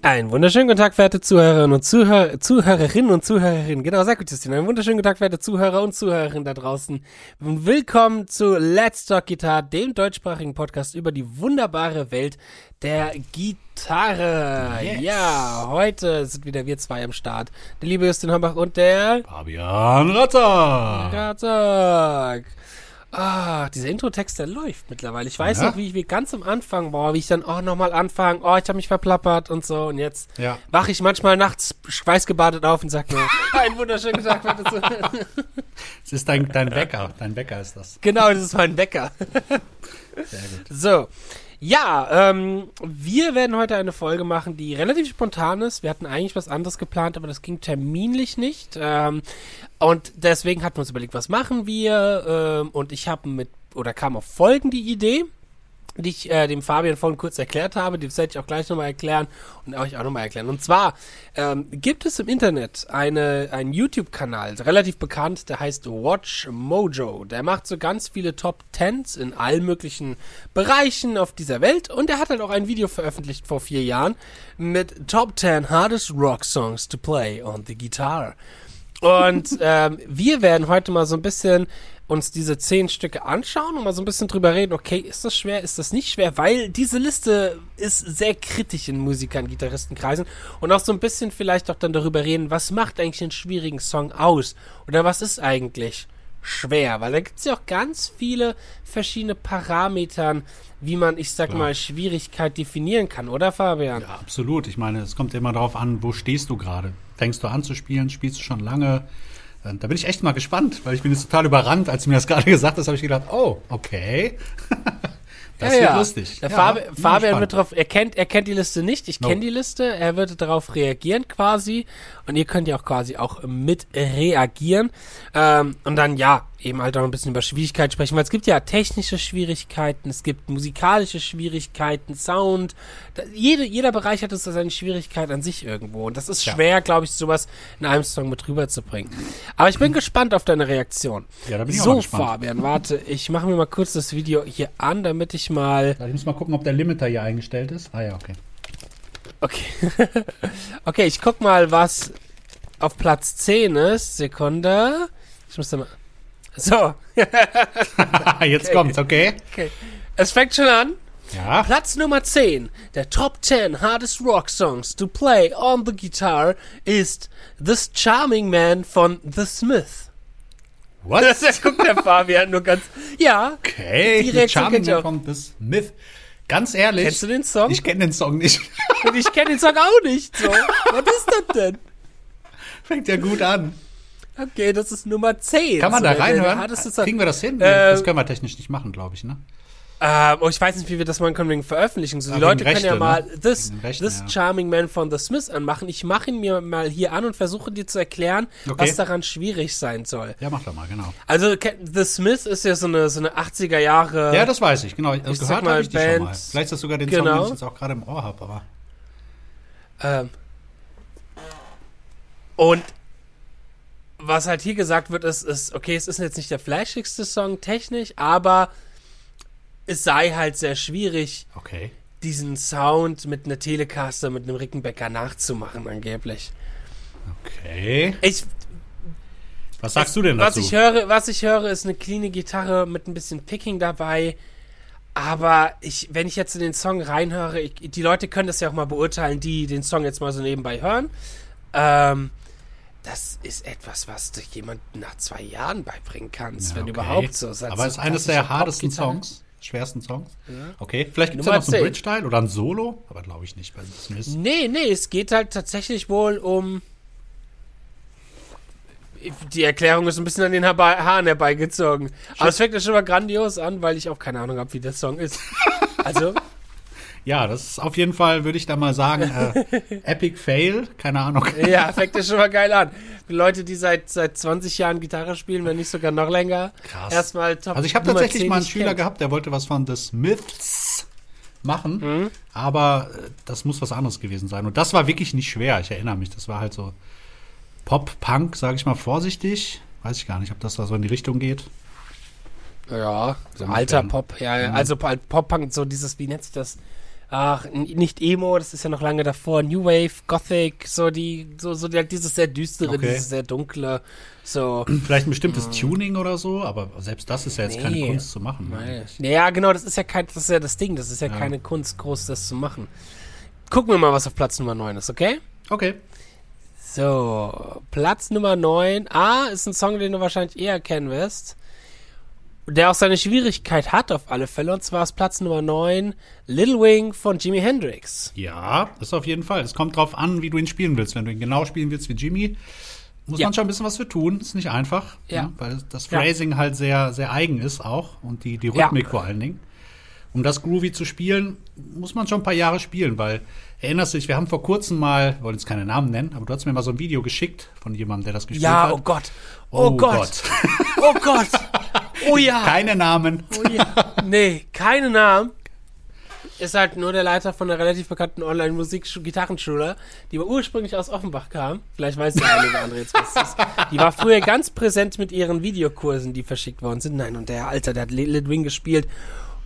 Einen wunderschönen guten Tag, verehrte Zuhörerinnen und Zuhörer, Zuhörerinnen und Zuhörerinnen. Genau, sag gut, Justin. Einen wunderschönen guten Tag, verehrte Zuhörer und Zuhörerinnen da draußen. Willkommen zu Let's Talk Guitar, dem deutschsprachigen Podcast über die wunderbare Welt der Gitarre. Yes. Ja, heute sind wieder wir zwei am Start. Der liebe Justin Hombach und der Fabian Ratter. Razak. Ah, dieser Intro-Text, der läuft mittlerweile. Ich weiß Ja. noch, wie ich wie ganz am Anfang, boah, wie ich dann, oh, nochmal anfangen, oh, ich habe mich verplappert und so. Und jetzt Ja. wache ich manchmal nachts schweißgebadet auf und sag mir, einen wunderschönen Tag. Es ist dein, dein Wecker. Dein Wecker ist das. genau, das ist mein Wecker. Sehr gut. So. Ja, ähm, wir werden heute eine Folge machen, die relativ spontan ist. Wir hatten eigentlich was anderes geplant, aber das ging terminlich nicht. Ähm, und deswegen hatten wir uns überlegt, was machen wir? Ähm, und ich habe mit, oder kam auf folgende Idee, die ich äh, dem Fabian vorhin kurz erklärt habe. Das werde ich auch gleich nochmal erklären und euch auch nochmal erklären. Und zwar ähm, gibt es im Internet eine, einen YouTube-Kanal, relativ bekannt, der heißt Watch Mojo. Der macht so ganz viele Top Tens in allen möglichen Bereichen auf dieser Welt. Und er hat halt auch ein Video veröffentlicht vor vier Jahren mit Top 10 Hardest Rock Songs to Play on the Guitar. Und ähm, wir werden heute mal so ein bisschen uns diese zehn Stücke anschauen und mal so ein bisschen drüber reden, okay, ist das schwer, ist das nicht schwer, weil diese Liste ist sehr kritisch in Musikern, Gitarristenkreisen und auch so ein bisschen vielleicht auch dann darüber reden, was macht eigentlich einen schwierigen Song aus oder was ist eigentlich schwer, weil da gibt es ja auch ganz viele verschiedene Parametern, wie man, ich sag Klar. mal, Schwierigkeit definieren kann, oder Fabian? Ja, absolut. Ich meine, es kommt immer darauf an, wo stehst du gerade. Fängst du an zu spielen? Spielst du schon lange? Äh, Da bin ich echt mal gespannt, weil ich bin jetzt total überrannt. Als du mir das gerade gesagt hast, habe ich gedacht, oh, okay. das Ja, wird ja. lustig. Der Ja, Fabi Fabian wird darauf, er kennt, er kennt die Liste nicht, ich No. kenne die Liste, er wird darauf reagieren quasi und ihr könnt ja auch quasi auch mit reagieren ähm, und dann ja, eben halt auch ein bisschen über Schwierigkeiten sprechen, weil es gibt ja technische Schwierigkeiten, es gibt musikalische Schwierigkeiten, Sound, da, jede, jeder Bereich hat es so seine Schwierigkeit an sich irgendwo und das ist Ja. schwer, glaube ich, sowas in einem Song mit rüberzubringen. Aber ich bin gespannt auf deine Reaktion. Ja, da bin ich auch so, mal gespannt. Fabian, warte, ich mache mir mal kurz das Video hier an, damit ich mal Ich muss mal gucken, ob der Limiter hier eingestellt ist. Ah ja, okay. Okay. okay, ich guck mal, was auf Platz 10 ist. Sekunde. Ich muss da mal. So. Jetzt kommt's, okay? Okay. Es fängt schon an. Ja. Platz Nummer 10 der Top 10 Hardest Rock Songs to play on the guitar ist This Charming Man von The Smith. What? Da guckt der Fabian nur ganz. Ja. Okay, Reaktion Charming auch. von The Smith. Ganz ehrlich. Kennst du den Song? Ich kenne den Song nicht. Und ich kenne den Song auch nicht. So. Was ist das denn? Fängt ja gut an. Okay, das ist Nummer 10. Kann man so, da reinhören? Kriegen wir das hin? Äh, das können wir technisch nicht machen, glaube ich, ne? Ähm, oh, ich weiß nicht, wie wir das machen können wegen Veröffentlichung. So, die Ja, Leute wegen können ja Rechte, mal ne? This, Rechten, this ja. Charming Man von The Smiths anmachen. Ich mache ihn mir mal hier an und versuche dir zu erklären, Okay. was daran schwierig sein soll. Ja, mach doch mal, genau. Also The Smith ist ja so eine, so eine 80er Jahre. Ja, das weiß ich, genau. Ich sag gehört mal, habe ich die schon mal. Band- Vielleicht ist das sogar den Genau. Song, den ich jetzt auch gerade im Ohr habe, aber. Ähm, und was halt hier gesagt wird, ist, ist, okay, es ist jetzt nicht der flashigste Song technisch, aber es sei halt sehr schwierig, Okay. diesen Sound mit einer Telecaster, mit einem Rickenbacker nachzumachen, angeblich. Okay. Ich, Was sagst du denn was dazu? ich höre, was ich höre, ist eine cleane Gitarre mit ein bisschen Picking dabei. Aber ich, wenn ich jetzt in den Song reinhöre, ich, die Leute können das ja auch mal beurteilen, die den Song jetzt mal so nebenbei hören. Ähm, das ist etwas, was du jemandem nach zwei Jahren beibringen kannst, Ja, wenn okay. überhaupt so. Aber so ist eines der Popgitarre. Songs, schwersten Songs. Okay. Vielleicht gibt es ja noch so 10. einen Bridge-Teil oder ein Solo, aber glaube ich nicht bei The Smiths. Nee, nee, es geht halt tatsächlich wohl um. Die Erklärung ist ein bisschen an den Haaren herbeigezogen. Aber es fängt ja schon mal grandios an, weil ich auch keine Ahnung habe, wie der Song ist. Also, Ja, das ist auf jeden Fall, würde ich da mal sagen, äh, Epic Fail. Keine Ahnung. ja, fängt ja schon mal geil an. Die Leute, die seit, seit 20 Jahren Gitarre spielen, wenn nicht sogar noch länger, Krass. erstmal top Also ich habe tatsächlich 10 mal einen Schüler kennt. gehabt, der wollte was von The Smiths machen, Mhm. aber äh, das muss was anderes gewesen sein. Und das war wirklich nicht schwer, ich erinnere mich. Das war halt so Pop, Punk, sage ich mal vorsichtig. Weiß ich gar nicht, ob das da so in die Richtung geht. Ja, so alter. Pop, ja, ja. also halt Pop-Punk, so dieses, wie nennt sich das? Ach, nicht Emo, das ist ja noch lange davor, New Wave, Gothic, so die, so, so der, dieses sehr düstere, Okay. dieses sehr dunkle, so. Vielleicht ein bestimmtes Tuning oder so, aber selbst das ist ja jetzt keine Nee. Kunst zu machen. ne? Ja, genau, das ist ja kein, das ist ja das Ding, das ist ja, Ja. keine Kunst, groß das zu machen. Gucken wir mal, was auf Platz Nummer 9 ist, okay? Okay. So, Platz Nummer 9. A ist ein Song, den du wahrscheinlich eher kennen wirst. Der auch seine Schwierigkeit hat auf alle Fälle. Und zwar ist Platz Nummer 9 Little Wing von Jimi Hendrix. Ja, das auf jeden Fall. Es kommt drauf an, wie du ihn spielen willst. Wenn du ihn genau spielen willst wie Jimmy, muss Ja. man schon ein bisschen was für tun. Ist nicht einfach. Ja. ne? Weil das Ja. Phrasing halt sehr, sehr eigen ist auch. Und die, die Ja. Rhythmik vor allen Dingen. Um das groovy zu spielen, muss man schon ein paar Jahre spielen, weil erinnerst du dich, wir haben vor kurzem mal, wollte jetzt keine Namen nennen, aber du hast mir mal so ein Video geschickt von jemandem, der das gespielt Ja, hat. oh Gott. Oh, Gott. Oh Gott. Oh ja. Keine Namen. Oh ja. Nee, keine Namen. Ist halt nur der Leiter von einer relativ bekannten Online-Musik-Gitarrenschule, die ursprünglich aus Offenbach kam. Vielleicht weiß der eine oder andere jetzt, was das ist. Die war früher ganz präsent mit ihren Videokursen, die verschickt worden sind. Nein, und der Alter, der hat Lil Wing gespielt.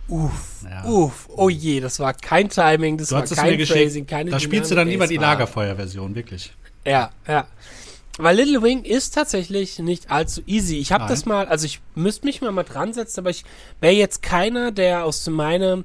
Uff, Ja. uff, oh je, das war kein Timing, das Du war kein. Phrasing, keine Da spielst du dann lieber die Lagerfeuer-Version, wirklich. ja, ja. Weil Little Wing ist tatsächlich nicht allzu easy. Ich habe das mal, also ich müsste mich mal mal dran setzen, aber ich wäre jetzt keiner, der aus meinem,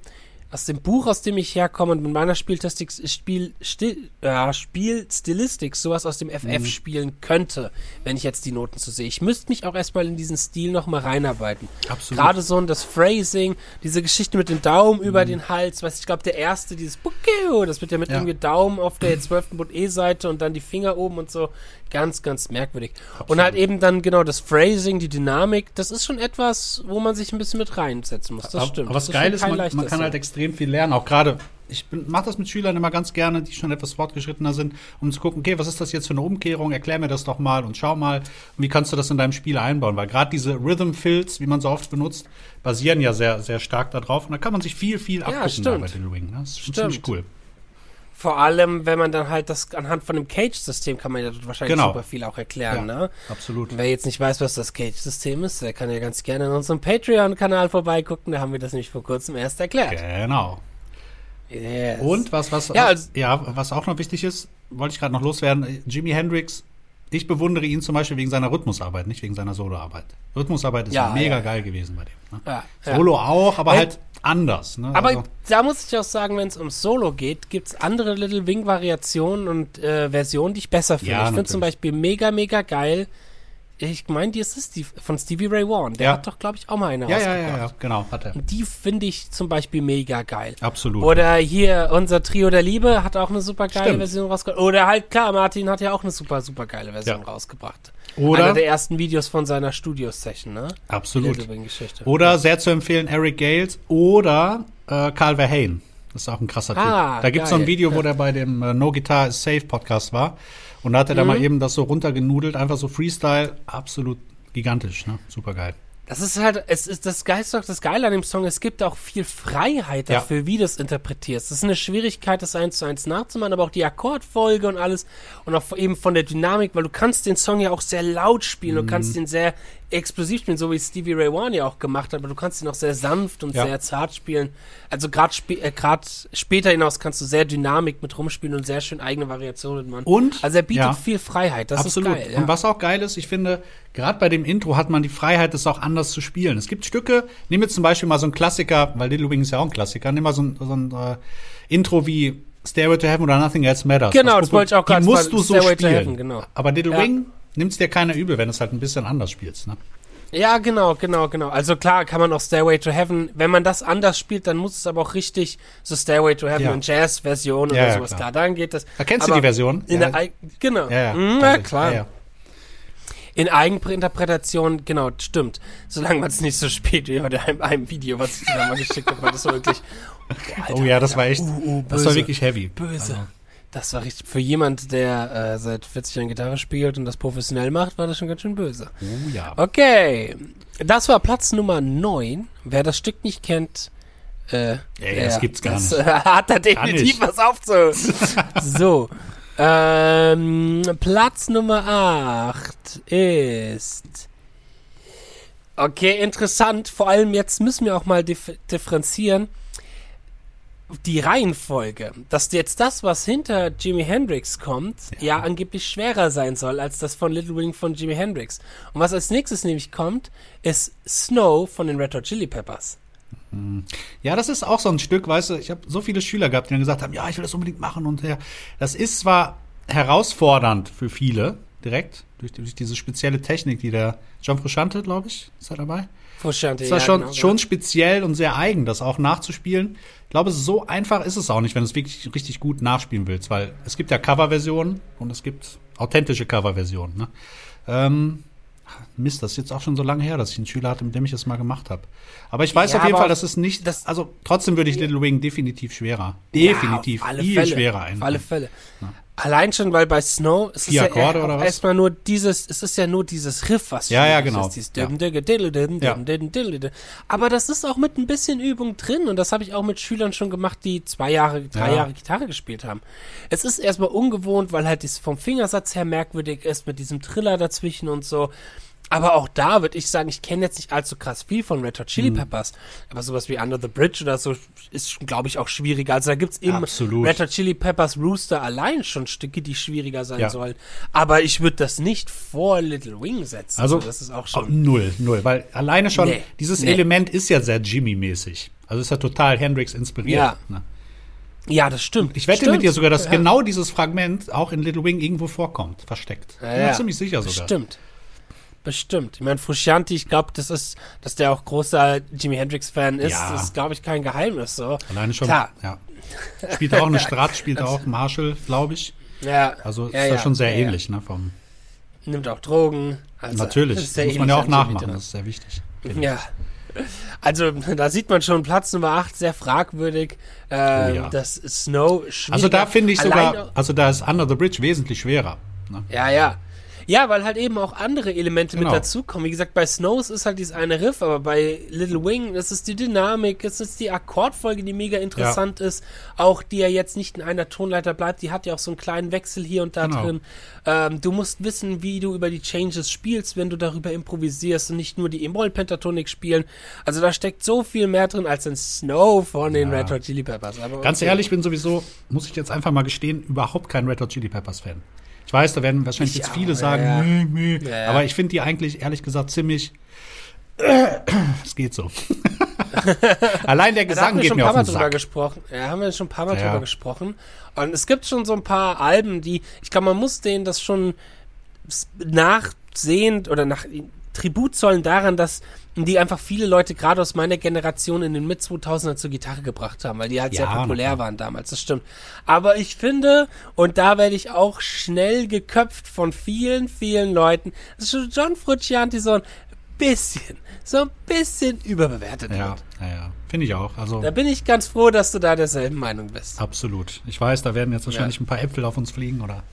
aus dem Buch, aus dem ich herkomme und mit meiner Spieltastik, Spiel, Stil, ja, Spielstilistik sowas aus dem FF spielen könnte, wenn ich jetzt die Noten so sehe. Ich müsste mich auch erstmal in diesen Stil noch mal reinarbeiten. Absolut. Gerade so ein das Phrasing, diese Geschichte mit dem Daumen über den Hals, was ich glaube, der erste, dieses Bukeo, das wird ja mit Ja. irgendwie Daumen auf der 12. Bund E-Seite und dann die Finger oben und so. Ganz, ganz merkwürdig. Und halt eben dann genau das Phrasing, die Dynamik, das ist schon etwas, wo man sich ein bisschen mit reinsetzen muss. Das aber, stimmt. Aber was das geil schon ist, man, man kann halt Ding. Extrem viel lernen. Auch gerade, ich mache das mit Schülern immer ganz gerne, die schon etwas fortgeschrittener sind, um zu gucken, okay, was ist das jetzt für eine Umkehrung? Erklär mir das doch mal und schau mal, wie kannst du das in deinem Spiel einbauen? Weil gerade diese Rhythm Fills, wie man so oft benutzt, basieren ja sehr, sehr stark darauf. Und da kann man sich viel, viel abgucken stimmt. bei Little Wing. Ne? Das ist Stimmt. ziemlich cool. Vor allem, wenn man dann halt das anhand von dem Cage-System kann man ja dort wahrscheinlich Genau. super viel auch erklären, Ja, ne? absolut. Wer jetzt nicht weiß, was das Cage-System ist, der kann ja ganz gerne in unserem Patreon-Kanal vorbeigucken. Da haben wir das nämlich vor kurzem erst erklärt. Genau. Yes. Und was, was, Ja, also- ja, was auch noch wichtig ist, wollte ich gerade noch loswerden, Jimi Hendrix, ich bewundere ihn zum Beispiel wegen seiner Rhythmusarbeit, nicht wegen seiner Soloarbeit. Rhythmusarbeit ist Ja, mega ja. geil gewesen bei dem. Ne? Solo auch, aber halt anders. Ne? Aber also, da muss ich auch sagen, wenn es um Solo geht, gibt's andere Little Wing-Variationen und äh, Versionen, die ich besser finde. Ja, ich finde zum Beispiel mega, mega geil. Ich meine, die ist es die von Stevie Ray Vaughan. Der Ja. hat doch, glaube ich, auch mal eine ja, ja, rausgebracht. ja, ja, genau, hat er. Und die finde ich zum Beispiel mega geil. Absolut. Oder hier unser Trio der Liebe hat auch eine super geile Stimmt. Version rausgebracht. Oder halt klar, Martin hat ja auch eine super, super geile Version rausgebracht. Oder- Einer der ersten Videos von seiner Studio-Session, ne? Absolut. Oder sehr zu empfehlen, Eric Gales oder äh, Carl Verheyen. Das ist auch ein krasser Ah, Typ. Da gibt es so ein. Video, wo der bei dem äh, No Guitar is Safe Podcast war. Und da hat er Mhm. da mal eben das so runtergenudelt, einfach so Freestyle, absolut gigantisch, ne? Super geil. Das ist halt, es ist das Geil, ist doch das Geile an dem Song, es gibt auch viel Freiheit Ja. dafür, wie du es interpretierst. Das ist eine Schwierigkeit, das eins zu eins nachzumachen, aber auch die Akkordfolge und alles und auch eben von der Dynamik, weil du kannst den Song ja auch sehr laut spielen, du Mhm. kannst ihn sehr explosiv spielen, so wie Stevie Ray Vaughan ja auch gemacht hat, aber du kannst ihn auch sehr sanft und Ja. sehr zart spielen. Also gerade spä äh, grad später hinaus kannst du sehr Dynamik mit rumspielen und sehr schön eigene Variationen machen. Und- also er bietet ja. viel Freiheit, das Absolut. ist geil. Ja. Und was auch geil ist, ich finde, gerade bei dem Intro hat man die Freiheit, das auch anders zu spielen. Es gibt Stücke, nehmen wir zum Beispiel mal so einen Klassiker, weil Little Wing ist ja auch ein Klassiker, nimm mal so ein, so ein äh, Intro wie Stairway to Heaven oder Nothing Else Matters. Genau, Aus das wollte ich auch Die gerade musst sagen, du so Stairway to spielen. Heaven, genau. Aber Little Ja. Wing nimmt's dir keiner übel, wenn du es halt ein bisschen anders spielst. Ne? Ja, genau, genau, genau. Also klar kann man auch Stairway to Heaven, wenn man das anders spielt, dann muss es aber auch richtig so Stairway to Heaven Ja. in Jazz-Version Ja, oder ja, sowas. klar. Klar, dann geht das. Da kennst du Aber die Version? In Ja. der genau. Ja, ja. Ja, ich. klar. Ja, ja. In Eigeninterpretation, genau, stimmt. Solange man es nicht so spät wie bei einem, einem Video, was ich da mal geschickt habe, weil das war wirklich. Boah, Alter, Oh ja, das war echt, uh, uh, das war wirklich heavy. Böse. Also, Das war richtig. Für jemand, der äh, seit 40 Jahren Gitarre spielt und das professionell macht, war das schon ganz schön böse. oh ja. Okay, das war Platz Nummer 9. Wer das Stück nicht kennt, äh, Ey, der- das gibt's gar das, nicht. hat da definitiv was aufzu. so, ähm, Platz Nummer 8 ist. Okay, interessant. Vor allem jetzt müssen wir auch mal dif differenzieren. Die Reihenfolge, dass jetzt das, was hinter Jimi Hendrix kommt, ja. ja. angeblich schwerer sein soll als das von Little Wing von Jimi Hendrix. Und was als nächstes nämlich kommt, ist Snow von den Red Hot Chili Peppers. Mhm. Ja, das ist auch so ein Stück, weißt du, ich habe so viele Schüler gehabt, die dann gesagt haben, ja, ich will das unbedingt machen und ja, das ist zwar herausfordernd für viele, direkt, durch, durch diese spezielle Technik, die der John Frusciante, glaube ich, ist er dabei? Frusciante, das war ja, schon, genau, schon speziell und sehr eigen, das auch nachzuspielen. Ich glaube, so einfach ist es auch nicht, wenn du es wirklich richtig gut nachspielen willst, weil es gibt ja Coverversionen und es gibt authentische Coverversionen. Ne? Ähm, Mist, das ist jetzt auch schon so lange her, dass ich einen Schüler hatte, mit dem ich das mal gemacht habe. Aber ich weiß ja, auf jeden Fall, dass es nicht, das, also trotzdem würde ich Little Wing definitiv schwerer, definitiv ja, viel Fälle, schwerer ein. Auf alle Fälle. Ja. Allein schon, weil bei Snow es Vier ist ja erstmal nur dieses, es ist ja nur dieses Riff, was ja, ja, genau. ist. Ja. ja. Aber das ist auch mit ein bisschen Übung drin und das habe ich auch mit Schülern schon gemacht, die zwei Jahre, drei ja. Jahre Gitarre gespielt haben. Es ist erstmal ungewohnt, weil halt das vom Fingersatz her merkwürdig ist mit diesem Triller dazwischen und so. Aber auch da würde ich sagen, ich kenne jetzt nicht allzu krass viel von Red Hot Chili mhm. Peppers, mhm. aber sowas wie Under the Bridge oder so ist, glaube ich, auch schwieriger. Also da gibt's im Absolut. Red Hot Chili Peppers Rooster allein schon Stücke, die schwieriger sein ja. sollen. Aber ich würde das nicht vor Little Wing setzen. Also, das ist auch schon. Oh, null, null, weil alleine schon, nee, dieses nee. Element ist ja sehr Jimmy-mäßig. Also ist ja total Hendrix inspiriert. Ja. Ne? Ja, das stimmt. Ich wette stimmt. mit dir sogar, dass ja. genau dieses Fragment auch in Little Wing irgendwo vorkommt, versteckt. Ja, ja. Bin ziemlich sicher sogar. Stimmt. Bestimmt. Ich meine, Frusciante, ich glaube, das ist, dass der auch großer Jimi Hendrix-Fan ist, ja. ist, glaube ich, kein Geheimnis. So. Alleine schon. Klar. Ja. Spielt auch eine Strat, spielt auch Marshall, glaube ich. Ja. Also ja, ist ja, schon sehr ähnlich, ne? Vom Nimmt auch Drogen. Also, Natürlich, das muss man ja auch nachmachen, das ist sehr wichtig. Ja. Also, da sieht man schon Platz Nummer 8, sehr fragwürdig. Äh, oh, ja. Das Snow. Also, da finde ich sogar, also da ist Under the Bridge wesentlich schwerer. Ne? Ja, ja. Ja, weil halt eben auch andere Elemente genau. mit dazukommen. Wie gesagt, bei Snows ist halt dieses eine Riff, aber bei Little Wing ist es die Dynamik, es ist die Akkordfolge, die mega interessant ja. ist. Auch die ja jetzt nicht in einer Tonleiter bleibt, die hat ja auch so einen kleinen Wechsel hier und da genau. drin. Ähm, du musst wissen, wie du über die Changes spielst, wenn du darüber improvisierst und nicht nur die E-Moll-Pentatonik spielen. Also da steckt so viel mehr drin als ein Snow von den ja. Red Hot Chili Peppers. Aber Ganz okay. ehrlich, ich bin sowieso, muss ich jetzt einfach mal gestehen, überhaupt kein Red Hot Chili Peppers Fan. Ich weiß, da werden wahrscheinlich ich jetzt viele auch, sagen, ja. Meh, meh. Ja, aber ich finde die eigentlich, ehrlich gesagt, ziemlich. Es geht so. Allein der Gesang geht mir auf den Sack. Gesprochen. Ja, haben wir schon ein paar Mal ja. drüber gesprochen. Und es gibt schon so ein paar Alben, die, ich glaube, man muss denen das schon nachsehend oder nach Tribut zollen daran, dass die einfach viele Leute gerade aus meiner Generation in den mit 2000er zur Gitarre gebracht haben, weil die halt ja, sehr populär waren damals, das stimmt. Aber ich finde, und da werde ich auch schnell geköpft von vielen, vielen Leuten, dass John Frusciante so ein bisschen, so ein bisschen überbewertet ja, wird. Ja, ja, finde ich auch. Also, da bin ich ganz froh, dass du da derselben Meinung bist. Absolut. Ich weiß, da werden jetzt wahrscheinlich ja. ein paar Äpfel auf uns fliegen oder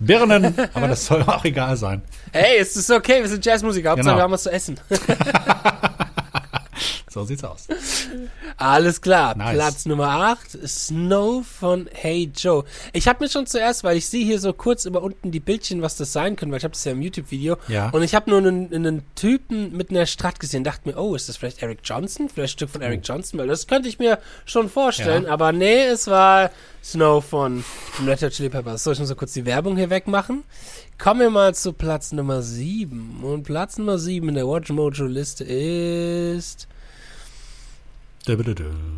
Birnen, aber das soll auch egal sein. Hey, es ist okay, wir sind Jazzmusiker, Hauptsache genau. wir haben was zu essen. so sieht's aus. Alles klar, nice. Platz Nummer 8, Snow von Hey Joe. Ich habe mir schon zuerst, weil ich sehe hier so kurz über unten die Bildchen, was das sein können, weil ich habe das ja im YouTube-Video. Ja. Und ich habe nur einen, einen, Typen mit einer Strat gesehen, dachte mir, oh, ist das vielleicht Eric Johnson? Vielleicht ein Stück von Eric oh. Johnson? Weil das könnte ich mir schon vorstellen, ja. aber nee, es war Snow von Red Hot Chili Peppers. Soll ich nur so kurz die Werbung hier wegmachen? Kommen wir mal zu Platz Nummer 7. Und Platz Nummer 7 in der Watch Mojo Liste ist.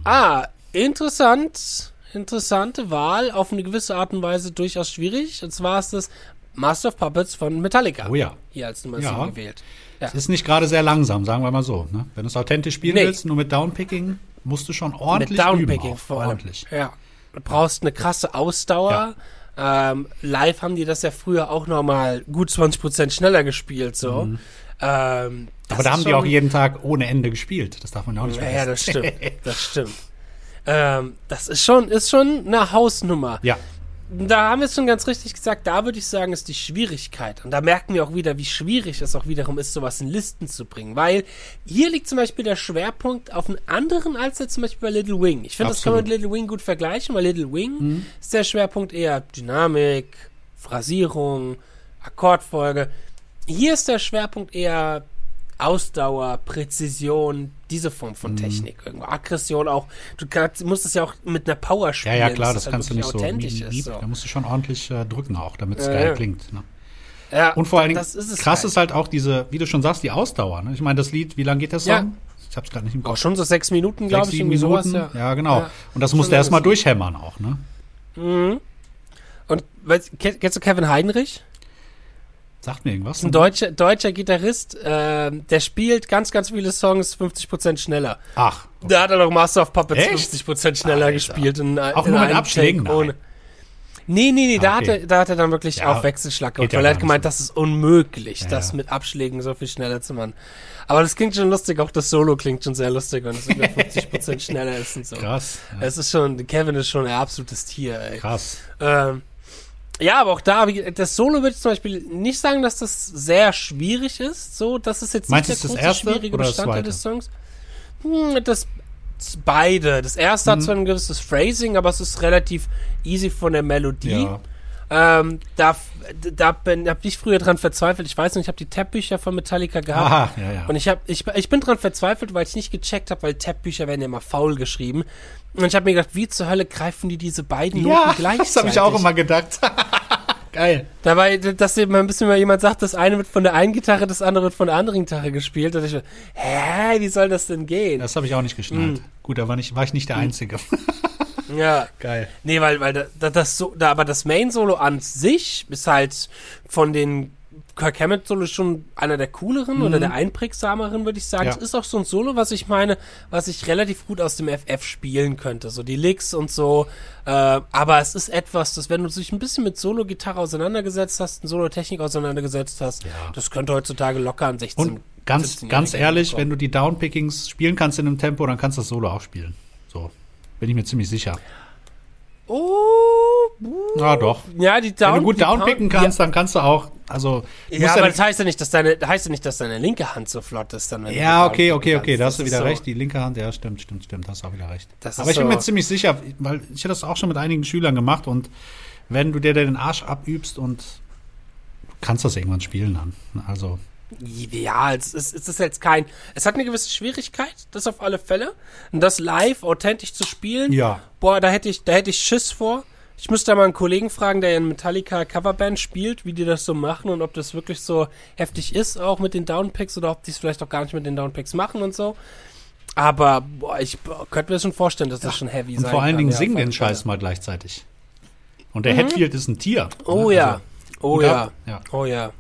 Ah, interessant. Interessante Wahl. Auf eine gewisse Art und Weise durchaus schwierig. Und zwar ist das Master of Puppets von Metallica. Oh ja. Hier als Nummer ja. 7 gewählt. Ja. Es ist nicht gerade sehr langsam, sagen wir mal so. Ne? Wenn du es authentisch spielen nee. willst, nur mit Downpicking, musst du schon ordentlich mit Downpicking üben. Vor ordentlich. Ja. Du brauchst eine krasse Ausdauer. Ja. Ähm, live haben die das ja früher auch noch mal gut 20% schneller gespielt, so. Mhm. Ähm, Aber da haben die auch jeden Tag ohne Ende gespielt. Das darf man ja auch nicht vergessen. Ja, das stimmt. Das stimmt. ähm, das ist schon, ist schon eine Hausnummer. Ja da haben wir es schon ganz richtig gesagt, da würde ich sagen, ist die Schwierigkeit. Und da merken wir auch wieder, wie schwierig es auch wiederum ist, sowas in Listen zu bringen. Weil hier liegt zum Beispiel der Schwerpunkt auf einen anderen als jetzt zum Beispiel bei Little Wing. Ich finde, das kann man mit Little Wing gut vergleichen, weil Little Wing mhm. ist der Schwerpunkt eher Dynamik, Phrasierung, Akkordfolge. Hier ist der Schwerpunkt eher Ausdauer, Präzision, diese Form Mhm. von Technik. Irgendwo Aggression auch. Du kannst, musst es ja auch mit einer Power Ja, spielen. ja, klar, dass das es kannst du nicht halt so. Miep, ist. Da musst du schon ordentlich äh, drücken auch, damit es Ja, geil ja. klingt. Ne? So. Ja, Und vor allen Dingen, das ist es krass halt. ist halt auch diese, wie du schon sagst, die Ausdauer. Ne? Ich meine, das Lied, wie lang geht der Song? Ja. Ich hab's gerade nicht im Auch Kopf. schon so sechs Minuten, glaube ich, irgendwie Minuten. sowas. Ja. Ja, genau. Ja. Und das musst du erstmal durchhämmern auch, ne? Mhm. Und weißt, kenn- kennst du Kevin Heinrich? Sagt mir irgendwas. Ein deutscher, deutscher Gitarrist, ähm, der spielt ganz, ganz viele Songs 50% schneller. Ach, Da hat er noch Master of Puppets Echt? 50% schneller Alter. gespielt. In, Auch in nur mit Abschlägen? Take Ohne. Nee, nee, nee, da, Ah, hat okay. er, da hat er dann wirklich Ja, auf Wechselschlag gemacht, weil er hat gemeint, das ist unmöglich, Ja, das ja. mit Abschlägen so viel schneller zu machen. Aber das klingt schon lustig, auch das Solo klingt schon sehr lustig, wenn es über 50% schneller ist und so. krass. Es ist schon, Kevin ist schon ein absolutes Tier, ey. krass. Ähm, ja, aber auch da, das Solo würde ich zum Beispiel nicht sagen, dass das sehr schwierig ist. So, das ist jetzt Meinst nicht der das große erste schwierige oder Bestandteil des Songs. Hm, das beide. Das erste Mhm. hat zwar ein gewisses Phrasing, aber es ist relativ easy von der Melodie. Ja. Ähm, da da bin, hab ich früher dran verzweifelt. Ich weiß nicht, ich habe die Tab-Bücher von Metallica gehabt. Aha, ja, ja. Und ich, hab, ich, ich bin dran verzweifelt, weil ich nicht gecheckt habe, weil Tab-Bücher werden ja immer faul geschrieben. Und ich habe mir gedacht, wie zur Hölle greifen die diese beiden Noten ja, gleichzeitig? das habe ich auch immer gedacht. Geil. Dabei, dass eben ein bisschen mal jemand sagt, das eine wird von der einen Gitarre, das andere wird von der anderen Gitarre gespielt. Und ich so, hä, wie soll das denn gehen? Das habe ich auch nicht geschnallt. Mhm. Gut, da war, nicht, war ich nicht der Einzige. ja. Geil. Nee, weil, weil da, da, das so, da, aber das Main-Solo an sich ist halt von den Kirk Hammett-Solo schon einer der cooleren oder der einprägsameren, würde ich sagen. Mhm. Ja. Es ist auch so ein Solo, was ich meine, was ich relativ gut aus dem FF spielen könnte. So die Licks und so. Äh, aber es ist etwas, dass wenn du dich ein bisschen mit Solo-Gitarre auseinandergesetzt hast, Solo-Technik auseinandergesetzt hast, Ja. das könnte heutzutage locker an 16 Und ganz, 17-Jährigen ganz ehrlich, wenn du die Downpickings spielen kannst in einem Tempo, dann kannst du das Solo auch spielen. So. Bin ich mir ziemlich sicher. Oh, uh, Ja, doch. ja, die Wenn Down, du gut downpicken kannst, dann kannst du auch, also, Ja, aber ja, das heißt ja nicht, dass deine, heißt ja nicht, dass deine linke Hand so flott ist dann. Wenn ja, okay, okay, okay, kannst. da hast du wieder so- recht. Die linke Hand, ja, stimmt, stimmt, stimmt, hast auch wieder recht. Das Aber ich bin so- mir ziemlich sicher, weil ich habe das auch schon mit einigen Schülern gemacht und wenn du dir den Arsch abübst und kannst das irgendwann spielen dann. Also, Ja, es ist, es ist jetzt kein. Es hat eine gewisse Schwierigkeit, das auf alle Fälle. Und das live authentisch zu spielen. Ja. Boah, da hätte ich, da hätte ich Schiss vor. Ich müsste da mal einen Kollegen fragen, der in Metallica Coverband spielt, wie die das so machen und ob das wirklich so heftig ist, auch mit den Downpicks oder ob die es vielleicht auch gar nicht mit den Downpicks machen und so. Aber boah, ich boah, könnte mir schon vorstellen, dass das schon heavy und sein vor allen. Dingen singen den. Scheiß mal gleichzeitig. Und der Hetfield ist ein Tier. Oh ne? ja. Also, Oh ja. Ja. Oh ja.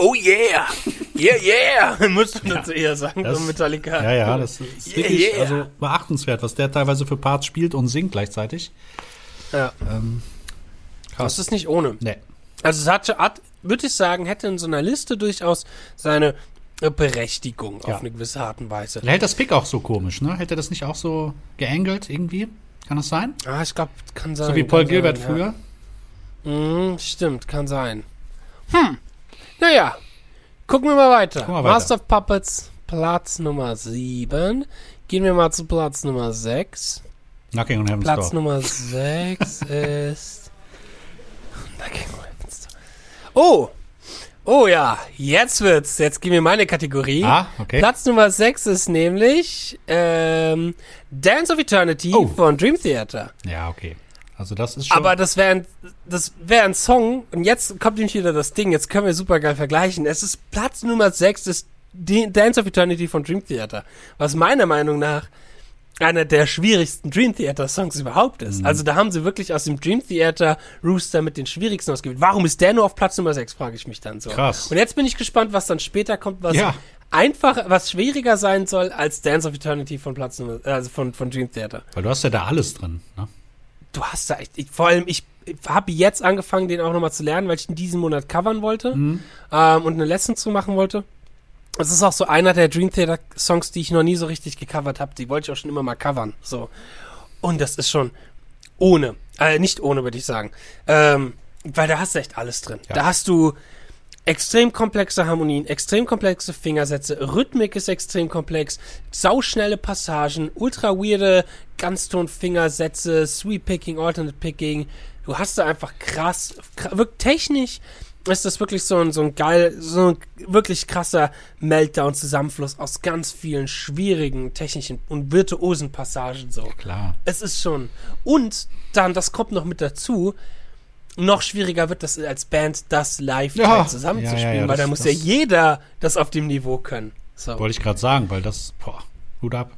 Oh yeah. Yeah, yeah. Musst du dazu eher sagen, Das- so Metallica. Ja, ja, das ist Yeah, wirklich yeah. Also beachtenswert, was der teilweise für Parts spielt und singt gleichzeitig. ja. Ähm, Das ist nicht ohne. Nee. Also es hat, hat würde ich sagen, hätte in so einer Liste durchaus seine Berechtigung Ja. auf eine gewisse Art und Weise. Der hält das Pick auch so komisch, ne? Hätte das nicht auch so geangelt irgendwie? Kann das sein? Ah, ich glaube, kann sein. So wie Paul sein, Gilbert ja. früher? Mhm, stimmt, kann sein. Hm. Naja, gucken wir mal weiter. Wir weiter. Master of Puppets, Platz Nummer 7. Gehen wir mal zu Platz Nummer 6. Knocking on Heaven's Platz Door. Nummer 6 ist. Knocking on Heaven's Door. Oh! Oh ja, jetzt wird's. Jetzt gehen wir meine Kategorie. Ah, okay. Platz Nummer 6 ist nämlich ähm, Dance of Eternity Oh. von Dream Theater. Ja, okay. Also das ist schon. Aber das wäre ein, das wäre ein Song, und jetzt kommt nämlich wieder das Ding, jetzt können wir super geil vergleichen. Es ist Platz Nummer 6 ist die Dance of Eternity von Dream Theater, was meiner Meinung nach einer der schwierigsten Dream Theater Songs überhaupt Mhm. ist. Also da haben sie wirklich aus dem Dream Theater Rooster mit den schwierigsten ausgewählt. Warum ist der nur auf Platz Nummer 6, frage ich mich dann so. Krass. Und jetzt bin ich gespannt, was dann später kommt, was Ja. einfach, was schwieriger sein soll als Dance of Eternity von Platz Nummer, also von, von Dream Theater weil du hast ja da alles drin, ne? Du hast da echt, ich, vor allem, ich, habe jetzt angefangen, den auch nochmal zu lernen, weil ich in diesem Monat covern wollte Mhm. ähm, und eine Lesson zu machen wollte. Es ist auch so einer der Dream Theater Songs, die ich noch nie so richtig gecovert habe. Die wollte ich auch schon immer mal covern. So. Und das ist schon ohne, äh, nicht ohne, würde ich sagen. Ähm, weil da hast du echt alles drin. Ja. Da hast du extrem komplexe Harmonien, extrem komplexe Fingersätze, Rhythmik ist extrem komplex, sauschnelle Passagen, ultra weirde Ganzton-Fingersätze, Sweep Picking, Alternate Picking. Du hast da einfach krass, krass wirkt technisch ist das wirklich so ein, so ein geil, so ein wirklich krasser Meltdown-Zusammenfluss aus ganz vielen schwierigen technischen und virtuosen Passagen so. Klar. Es ist schon. Und dann, das kommt noch mit dazu, noch schwieriger wird das als Band, das live Ja. zusammenzuspielen, Ja, ja, ja, weil da muss ja jeder das auf dem Niveau können. So. Wollte ich gerade sagen, weil das, boah, Hut ab.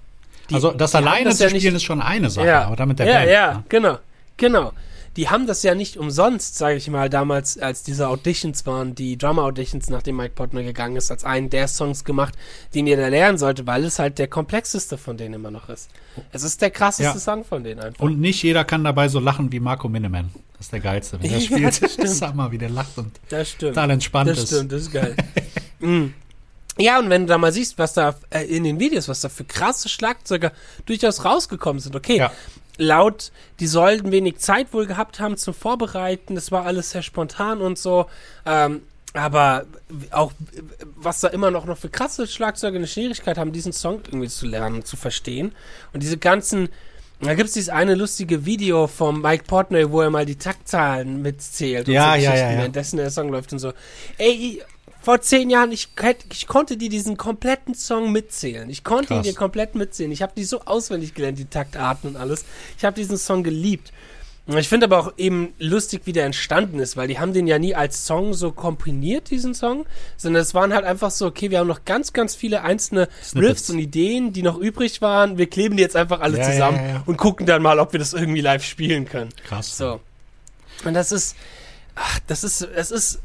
Die- also das alleine das zu ja spielen nicht- ist schon eine Sache, ja. aber damit der ja, Band. ja, ne? genau, genau. Die haben das ja nicht umsonst, sage ich mal, damals, als diese Auditions waren, die Drummer-Auditions, nachdem Mike Potner gegangen ist, als einen der Songs gemacht, den ihr da lernen sollte, weil es halt der komplexeste von denen immer noch ist. Es ist der krasseste Ja. Song von denen einfach. Und nicht jeder kann dabei so lachen wie Marco Minneman. Das ist der Geilste. Wenn der Ja, spielt, das stimmt. sag mal, wie der lacht und das stimmt. total entspannt Das ist. stimmt, das ist geil. mm. Ja, und wenn du da mal siehst, was da äh, in den Videos, was da für krasse Schlagzeuger durchaus rausgekommen sind, okay. Ja. Laut, die sollten wenig Zeit wohl gehabt haben zum Vorbereiten, das war alles sehr spontan und so. Ähm, aber auch, was da immer noch, noch für krasse Schlagzeuger eine Schwierigkeit haben, diesen Song irgendwie zu lernen, zu verstehen. Und diese ganzen, da gibt's dieses eine lustige Video vom Mike Portnoy, wo er mal die Taktzahlen mitzählt. und Ja, so ja, ja, ja. Währenddessen der Song läuft und so. Ey, vor zehn Jahren, ich, ich konnte dir diesen kompletten Song mitzählen. Ich konnte ihn Krass. dir komplett mitzählen. Ich habe die so auswendig gelernt, die Taktarten und alles. Ich habe diesen Song geliebt. Und Ich finde aber auch eben lustig, wie der entstanden ist, weil die haben den ja nie als Song so komponiert, diesen Song, sondern es waren halt einfach so, okay, wir haben noch ganz, ganz viele einzelne Snippets. Riffs und Ideen, die noch übrig waren. Wir kleben die jetzt einfach alle ja, zusammen ja, ja. und gucken dann mal, ob wir das irgendwie live spielen können. Krass. So. Und das ist, ach, das ist, es ist,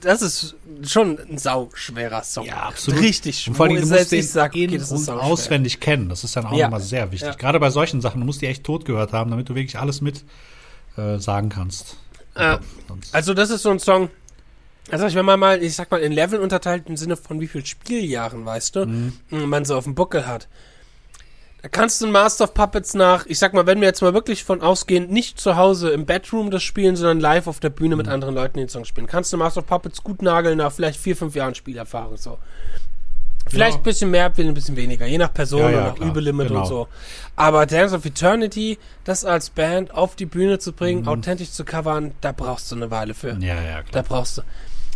das ist schon ein sauschwerer Song. Ja, absolut. Richtig schwer. Vor allem, du musst den ich sag, okay, das ist auswendig kennen. Das ist dann auch Ja. nochmal sehr wichtig. Ja. Gerade bei solchen Sachen, du musst die echt tot gehört haben, damit du wirklich alles mit äh, sagen kannst. Sonst- Also das ist so ein Song, also ich wenn man mal, ich sag mal, in Level unterteilt im Sinne von wie viel Spieljahren, weißt du, Mhm. man so auf dem Buckel hat. Da kannst du ein Master of Puppets nach, ich sag mal, wenn wir jetzt mal wirklich von ausgehen, nicht zu Hause im Bedroom das spielen, sondern live auf der Bühne Mhm. mit anderen Leuten den Song spielen. Kannst du Master of Puppets gut nageln nach vielleicht vier, fünf Jahren Spielerfahrung so. Vielleicht Ja. ein bisschen mehr, ein bisschen weniger, je nach Person Ja, ja, und nach. Übelimit Genau. und so. Aber Dance of Eternity, das als Band auf die Bühne zu bringen, Mhm. authentisch zu covern, da brauchst du eine Weile für. Ja, ja, Da klar. brauchst du.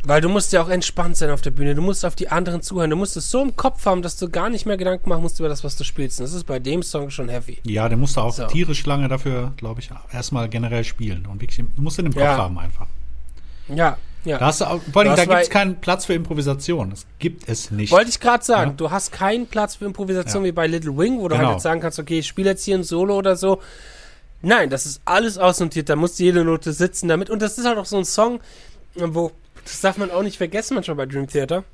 Weil du musst ja auch entspannt sein auf der Bühne. Du musst auf die anderen zuhören. Du musst es so im Kopf haben, dass du gar nicht mehr Gedanken machen musst über das, was du spielst. Und das ist bei dem Song schon heavy. Ja, der musste auch So. tierisch lange dafür, glaube ich, erstmal generell spielen. Und wirklich, du musst ihn im Kopf Ja. haben einfach. Ja, ja. Da hast du auch, vor allem, Das da gibt es keinen Platz für Improvisation. Das gibt es nicht. Wollte ich gerade sagen, Ja. du hast keinen Platz für Improvisation Ja. wie bei Little Wing, wo du Genau. halt jetzt sagen kannst, okay, ich spiele jetzt hier ein Solo oder so. Nein, das ist alles ausnotiert, da muss jede Note sitzen damit. Und das ist halt auch so ein Song, wo, das darf man auch nicht vergessen manchmal bei Dream Theater.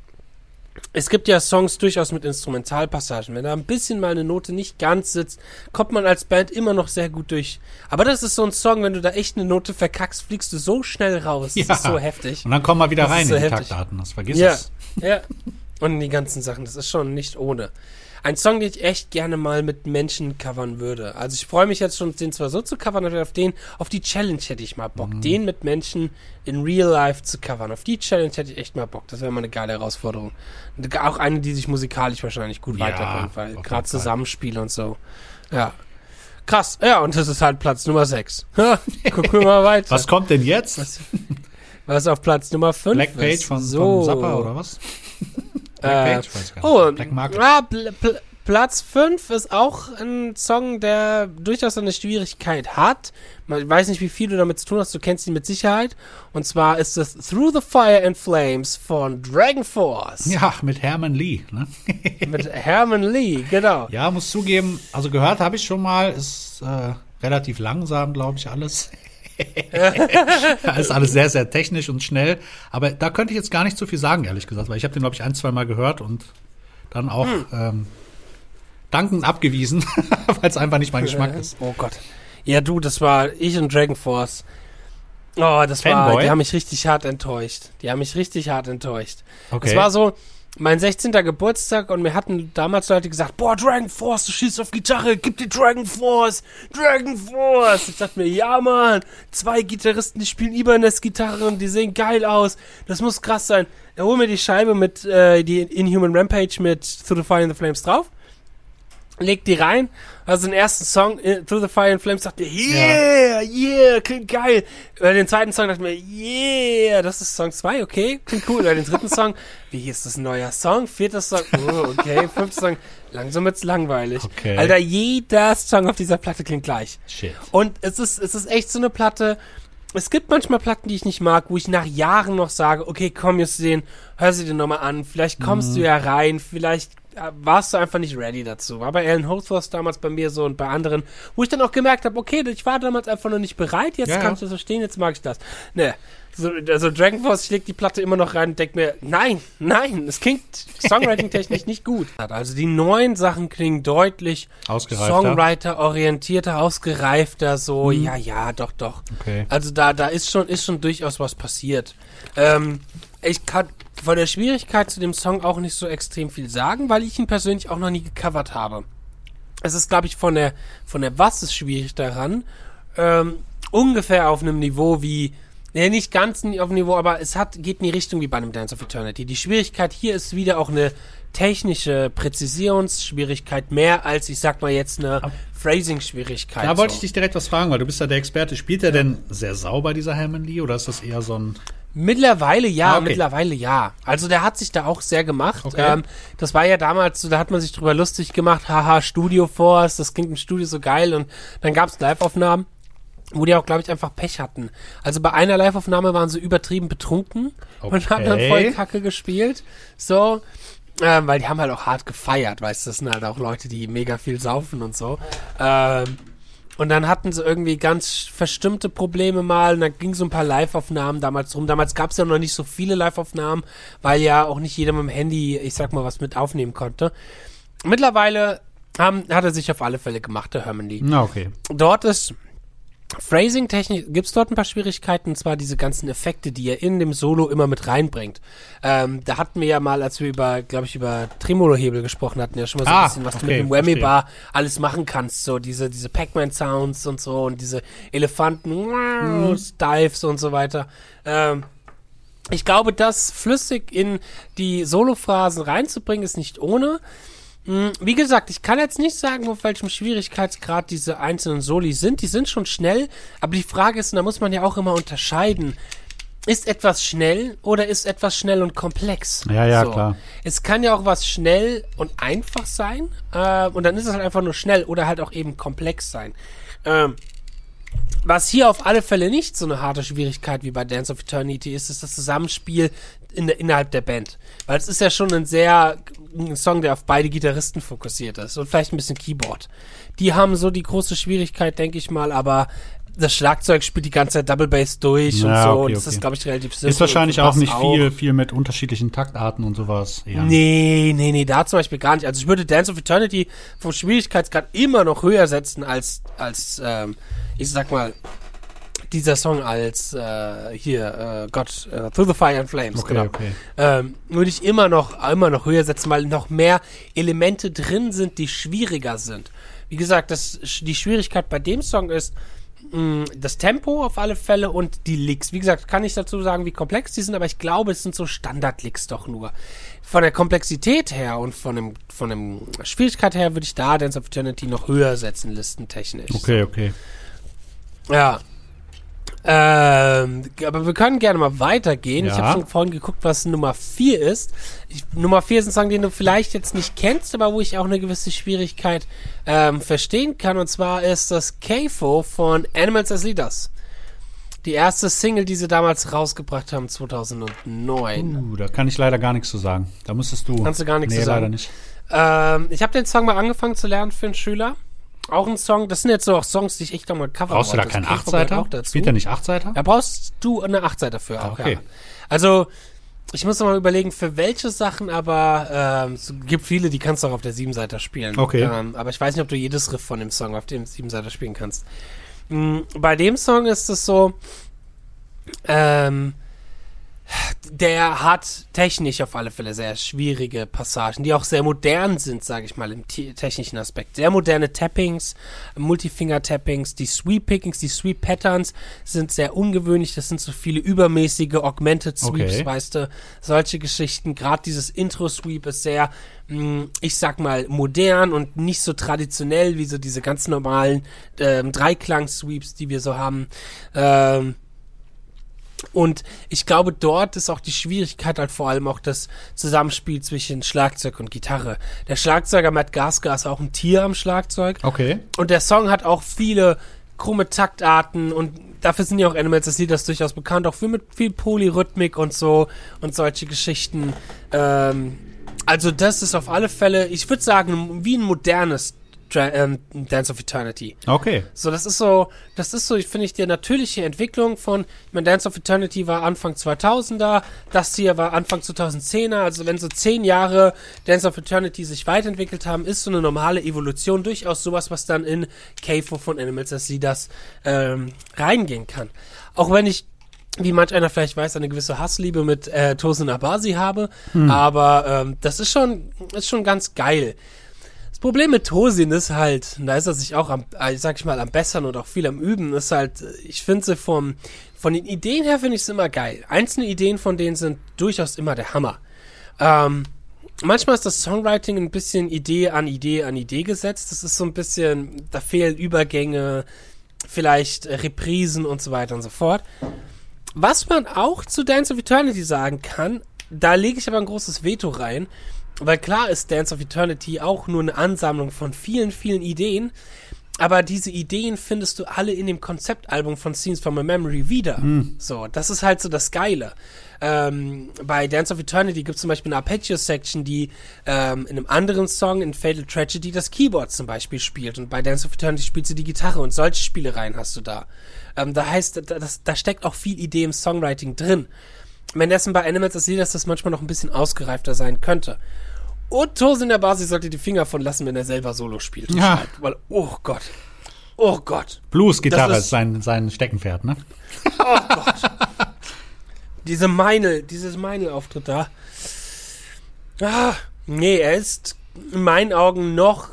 Es gibt ja Songs durchaus mit Instrumentalpassagen. Wenn da ein bisschen mal eine Note nicht ganz sitzt, kommt man als Band immer noch sehr gut durch. Aber das ist so ein Song, wenn du da echt eine Note verkackst, fliegst du so schnell raus. Das Ja. ist so heftig. Und dann komm mal wieder Das rein ist in so die heftig. Taktdaten. Das vergiss Ja, es. ja. Und die ganzen Sachen, das ist schon nicht ohne. Ein Song, den ich echt gerne mal mit Menschen covern würde. Also ich freue mich jetzt schon, den zwar so zu covern, aber auf den, auf die Challenge hätte ich mal Bock. Den mit Menschen in real life zu covern. Auf die Challenge hätte ich echt mal Bock. Das wäre mal eine geile Herausforderung. Auch eine, die sich musikalisch wahrscheinlich gut Ja, weiterbringt, weil gerade. Zusammenspiel und so. Ja. Krass. Ja, und das ist halt Platz Nummer 6. Gucken wir mal weiter. Was kommt denn jetzt? Was, was auf Platz Nummer 5 Black Page von, so. von Zappa oder was? Black Äh. Oh, Black Market. ah, Pl Pl Platz 5 ist auch ein Song, der durchaus eine Schwierigkeit hat. Man- Ich weiß nicht, wie viel du damit zu tun hast, du kennst ihn mit Sicherheit. Und zwar ist es Through the Fire and Flames von Dragon Force. Ja, mit Herman Lee. Ne? Mit Herman Lee, genau. Ja, muss zugeben, also gehört habe ich schon mal, ist äh, relativ langsam, glaube ich, alles. ist alles sehr, sehr technisch und schnell. Aber da könnte ich jetzt gar nicht so viel sagen, ehrlich gesagt, weil ich habe den, glaube ich, ein, zwei Mal gehört und dann auch Hm. ähm, dankend abgewiesen, weil es einfach nicht mein Geschmack ist. Oh Gott. Ja, du, das war ich und Dragon Force. Oh, das war, Fanboy? die haben mich richtig hart enttäuscht. Die haben mich richtig hart enttäuscht. Okay. Es war so, mein 16. Geburtstag und mir hatten damals Leute gesagt, boah, Dragon Force, du schießt auf Gitarre, gib dir Dragon Force, Dragon Force. Ich dachte mir, ja, Mann, zwei Gitarristen, die spielen Ibanez-Gitarre und die sehen geil aus. Das muss krass sein. Er hol mir die Scheibe mit, äh, die Inhuman Rampage mit Through the Fire and the Flames drauf. Legt die rein, also den ersten Song, äh, Through the Fire and Flames, dachte ich, yeah, yeah, klingt geil. Bei den zweiten Song dachte ich mir, yeah, das ist Song 2, okay, klingt cool. Bei den dritten Song, wie ist das ein neuer Song? Vierter Song, oh, okay, fünfter Song, langsam wird's langweilig. Okay. Alter, jeder Song auf dieser Platte klingt gleich. Shit. Und es ist, es ist echt so eine Platte. Es gibt manchmal Platten, die ich nicht mag, wo ich nach Jahren noch sage, okay, komm jetzt den, hör sie dir nochmal an, vielleicht kommst du ja rein, vielleicht warst du einfach nicht ready dazu. War bei Alan Holdsworth damals bei mir so und bei anderen, wo ich dann auch gemerkt habe, okay, ich war damals einfach noch nicht bereit, jetzt Ja, kann ich ja. das verstehen, jetzt mag ich das. Ne. So, also Dragon Force, ich leg die Platte immer noch rein und denk mir, nein, nein, es klingt Songwriting-technisch nicht gut. Also die neuen Sachen klingen deutlich. Songwriter-orientierter, ausgereifter, so, ja, ja, doch, doch. Okay. Also da, da ist schon, ist schon durchaus was passiert. Ähm, ich kann von der Schwierigkeit zu dem Song auch nicht so extrem viel sagen, weil ich ihn persönlich auch noch nie gecovert habe. Es ist, glaube ich, von der, von der Was ist schwierig daran, ähm, ungefähr auf einem Niveau wie, ja, nicht ganz auf dem Niveau, aber es hat, geht in die Richtung wie bei einem Dance of Eternity. Die Schwierigkeit hier ist wieder auch eine technische Präzisionsschwierigkeit mehr als, ich sag mal jetzt, eine Phrasing-Schwierigkeit. Da wollte so. ich dich direkt was fragen, weil du bist ja der Experte. Spielt er denn sehr sauber, dieser Hammond Lee, oder ist das eher so ein... Mittlerweile ja, Ah, okay. mittlerweile ja. Also der hat sich da auch sehr gemacht. Okay. Ähm, das war ja damals, so, da hat man sich drüber lustig gemacht, haha, Studio Force, das klingt im Studio so geil und dann gab es Live-Aufnahmen, wo die auch, glaube ich, einfach Pech hatten. Also bei einer Live-Aufnahme waren sie übertrieben betrunken und haben dann Okay. voll Kacke gespielt. So. Ähm, weil die haben halt auch hart gefeiert, weißt du, das sind halt auch Leute, die mega viel saufen und so. Ähm, und dann hatten sie irgendwie ganz verstimmte Probleme mal und dann ging so ein paar Live-Aufnahmen damals rum. Damals gab es ja noch nicht so viele Live-Aufnahmen, weil ja auch nicht jeder mit dem Handy, ich sag mal, was mit aufnehmen konnte. Mittlerweile haben, hat er sich auf alle Fälle gemacht, der Herman Lee. Na, okay. Dort ist Phrasing-Technik, gibt's dort ein paar Schwierigkeiten, und zwar diese ganzen Effekte, die er in dem Solo immer mit reinbringt. Ähm, da hatten wir ja mal, als wir über, glaube ich, über Tremolo-Hebel gesprochen hatten, ja schon mal so Ah, ein bisschen, was du okay, mit dem Whammy-Bar alles machen kannst, so diese, diese Pac-Man-Sounds und so und diese Elefanten, Mhm. Und so weiter. Ähm, ich glaube, das flüssig in die Solo-Phrasen reinzubringen, ist nicht ohne. Mm, Wie gesagt, ich kann jetzt nicht sagen, auf welchem Schwierigkeitsgrad diese einzelnen Soli sind. Die sind schon schnell, aber die Frage ist, und da muss man ja auch immer unterscheiden, ist etwas schnell oder ist etwas schnell und komplex? Ja, ja, klar. Es kann ja auch was schnell und einfach sein, äh, und dann ist es halt einfach nur schnell oder halt auch eben komplex sein. Ähm, was hier auf alle Fälle nicht so eine harte Schwierigkeit wie bei Dance of Eternity ist, ist das Zusammenspiel in innerhalb der Band. Weil es ist ja schon ein sehr, ein Song, der auf beide Gitarristen fokussiert ist und vielleicht ein bisschen Keyboard. Die haben so die große Schwierigkeit, denke ich mal, aber das Schlagzeug spielt die ganze Zeit Double Bass durch und Ja, so okay, und das okay. ist, glaube ich, relativ simpel. Ist wahrscheinlich und auch nicht viel, viel mit unterschiedlichen Taktarten und sowas. Ja. Nee, nee, nee, da zum Beispiel gar nicht. Also ich würde Dance of Eternity vom Schwierigkeitsgrad immer noch höher setzen als, als ähm, ich sag mal, dieser Song als äh, hier, äh, Gott, äh, Through the Fire and Flames, Okay, genau. okay. Ähm, würde ich immer noch, immer noch höher setzen, weil noch mehr Elemente drin sind, die schwieriger sind. Wie gesagt, das, die Schwierigkeit bei dem Song ist, mh, das Tempo auf alle Fälle und die Licks. Wie gesagt, kann ich dazu sagen, wie komplex die sind, aber ich glaube, es sind so Standard-Licks doch nur. Von der Komplexität her und von dem, von dem Schwierigkeit her würde ich da Dance of Eternity noch höher setzen, listentechnisch. Okay, okay. Ja. Ähm, aber wir können gerne mal weitergehen. Ich Ja. habe schon vorhin geguckt, was Nummer 4 ist. Ich, Nummer 4 ist ein Song, den du vielleicht jetzt nicht kennst, aber wo ich auch eine gewisse Schwierigkeit ähm, verstehen kann. Und zwar ist das KFO von Animals as Leaders. Die erste Single, die sie damals rausgebracht haben, 2009. Uh, da kann ich leider gar nichts zu sagen. Da müsstest du. Kannst du gar nichts nee, zu sagen? leider nicht. Ähm, ich habe den Song mal angefangen zu lernen für einen Schüler. Auch ein Song, das sind jetzt so auch Songs, die ich echt nochmal covern Brauchst du da keinen Achtseiter? auch dazu. Spielt er nicht Achtseiter? Da brauchst du eine Achtseiter für auch, okay. ja. Also, ich muss mal überlegen, für welche Sachen, aber ähm, es gibt viele, die kannst du auch auf der Siebenseiter spielen. Okay. Ähm, aber ich weiß nicht, ob du jedes Riff von dem Song auf dem Siebenseiter spielen kannst. Mm, bei dem Song ist es so, ähm, Der hat technisch auf alle Fälle sehr schwierige Passagen, die auch sehr modern sind, sage ich mal, im te- technischen Aspekt. Sehr moderne Tappings, Multifinger-Tappings, die Sweep-Pickings, die Sweep-Patterns sind sehr ungewöhnlich. Das sind so viele übermäßige Augmented Sweeps, Okay. weißt du, solche Geschichten. Gerade dieses Intro-Sweep ist sehr, mh, ich sag mal, modern und nicht so traditionell wie so diese ganz normalen ähm, Dreiklang-Sweeps, die wir so haben. Ähm, und ich glaube, dort ist auch die Schwierigkeit halt vor allem auch das Zusammenspiel zwischen Schlagzeug und Gitarre. Der Schlagzeuger Matt Gasker ist auch ein Tier am Schlagzeug. Okay. Und der Song hat auch viele krumme Taktarten und dafür sind ja auch Animals das Lied das durchaus bekannt, auch viel mit viel Polyrhythmik und so und solche Geschichten. Ähm, also das ist auf alle Fälle, ich würde sagen, wie ein modernes ähm, Dance of Eternity. Okay. So, das ist so, das ist so, ich finde ich, die natürliche Entwicklung von, ich meine, Dance of Eternity war Anfang 2000er, das hier war Anfang 2010er, also wenn so zehn Jahre Dance of Eternity sich weiterentwickelt haben, ist so eine normale Evolution durchaus sowas, was dann in KFO von Animals as Leaders ähm, reingehen kann. Auch wenn ich wie manch einer vielleicht weiß, eine gewisse Hassliebe mit äh, Tosin Abasi habe, aber ähm, das ist schon, ist schon ganz geil. Das Problem mit Tosin ist halt, und da ist er sich auch am, äh, sag ich mal, am Bessern und auch viel am Üben, ist halt, äh, ich finde sie vom, von den Ideen her finde ich es immer geil. Einzelne Ideen von denen sind durchaus immer der Hammer. Ähm, manchmal ist das Songwriting ein bisschen Idee an Idee an Idee gesetzt. Das ist so ein bisschen, da fehlen Übergänge, vielleicht Reprisen und so weiter und so fort. Was man auch zu Dance of Eternity sagen kann, da lege ich aber ein großes Veto rein, weil klar ist Dance of Eternity auch nur eine Ansammlung von vielen, vielen Ideen, aber diese Ideen findest du alle in dem Konzeptalbum von Scenes from a Memory wieder. So, das ist halt so das Geile. Ähm, bei Dance of Eternity gibt es zum Beispiel eine Arpeggio-Section, die ähm, in einem anderen Song, in Fatal Tragedy, das Keyboard zum Beispiel spielt. Und bei Dance of Eternity spielt sie die Gitarre und solche Spielereien hast du da. Ähm, da heißt, da, das, da steckt auch viel Idee im Songwriting drin. Währenddessen bei Animals as Leaders das manchmal noch ein bisschen ausgereifter sein könnte. Und Tosin in der Basis sollte die Finger von lassen, wenn er selber Solo spielt. Ja. schreibt, Weil, oh Gott. Oh Gott. Blues-Gitarre ist, ist- sein, sein Steckenpferd, ne? Oh Gott. Diese Meinel, dieses Meinel-Auftritt da. Ah, nee, er ist in meinen Augen noch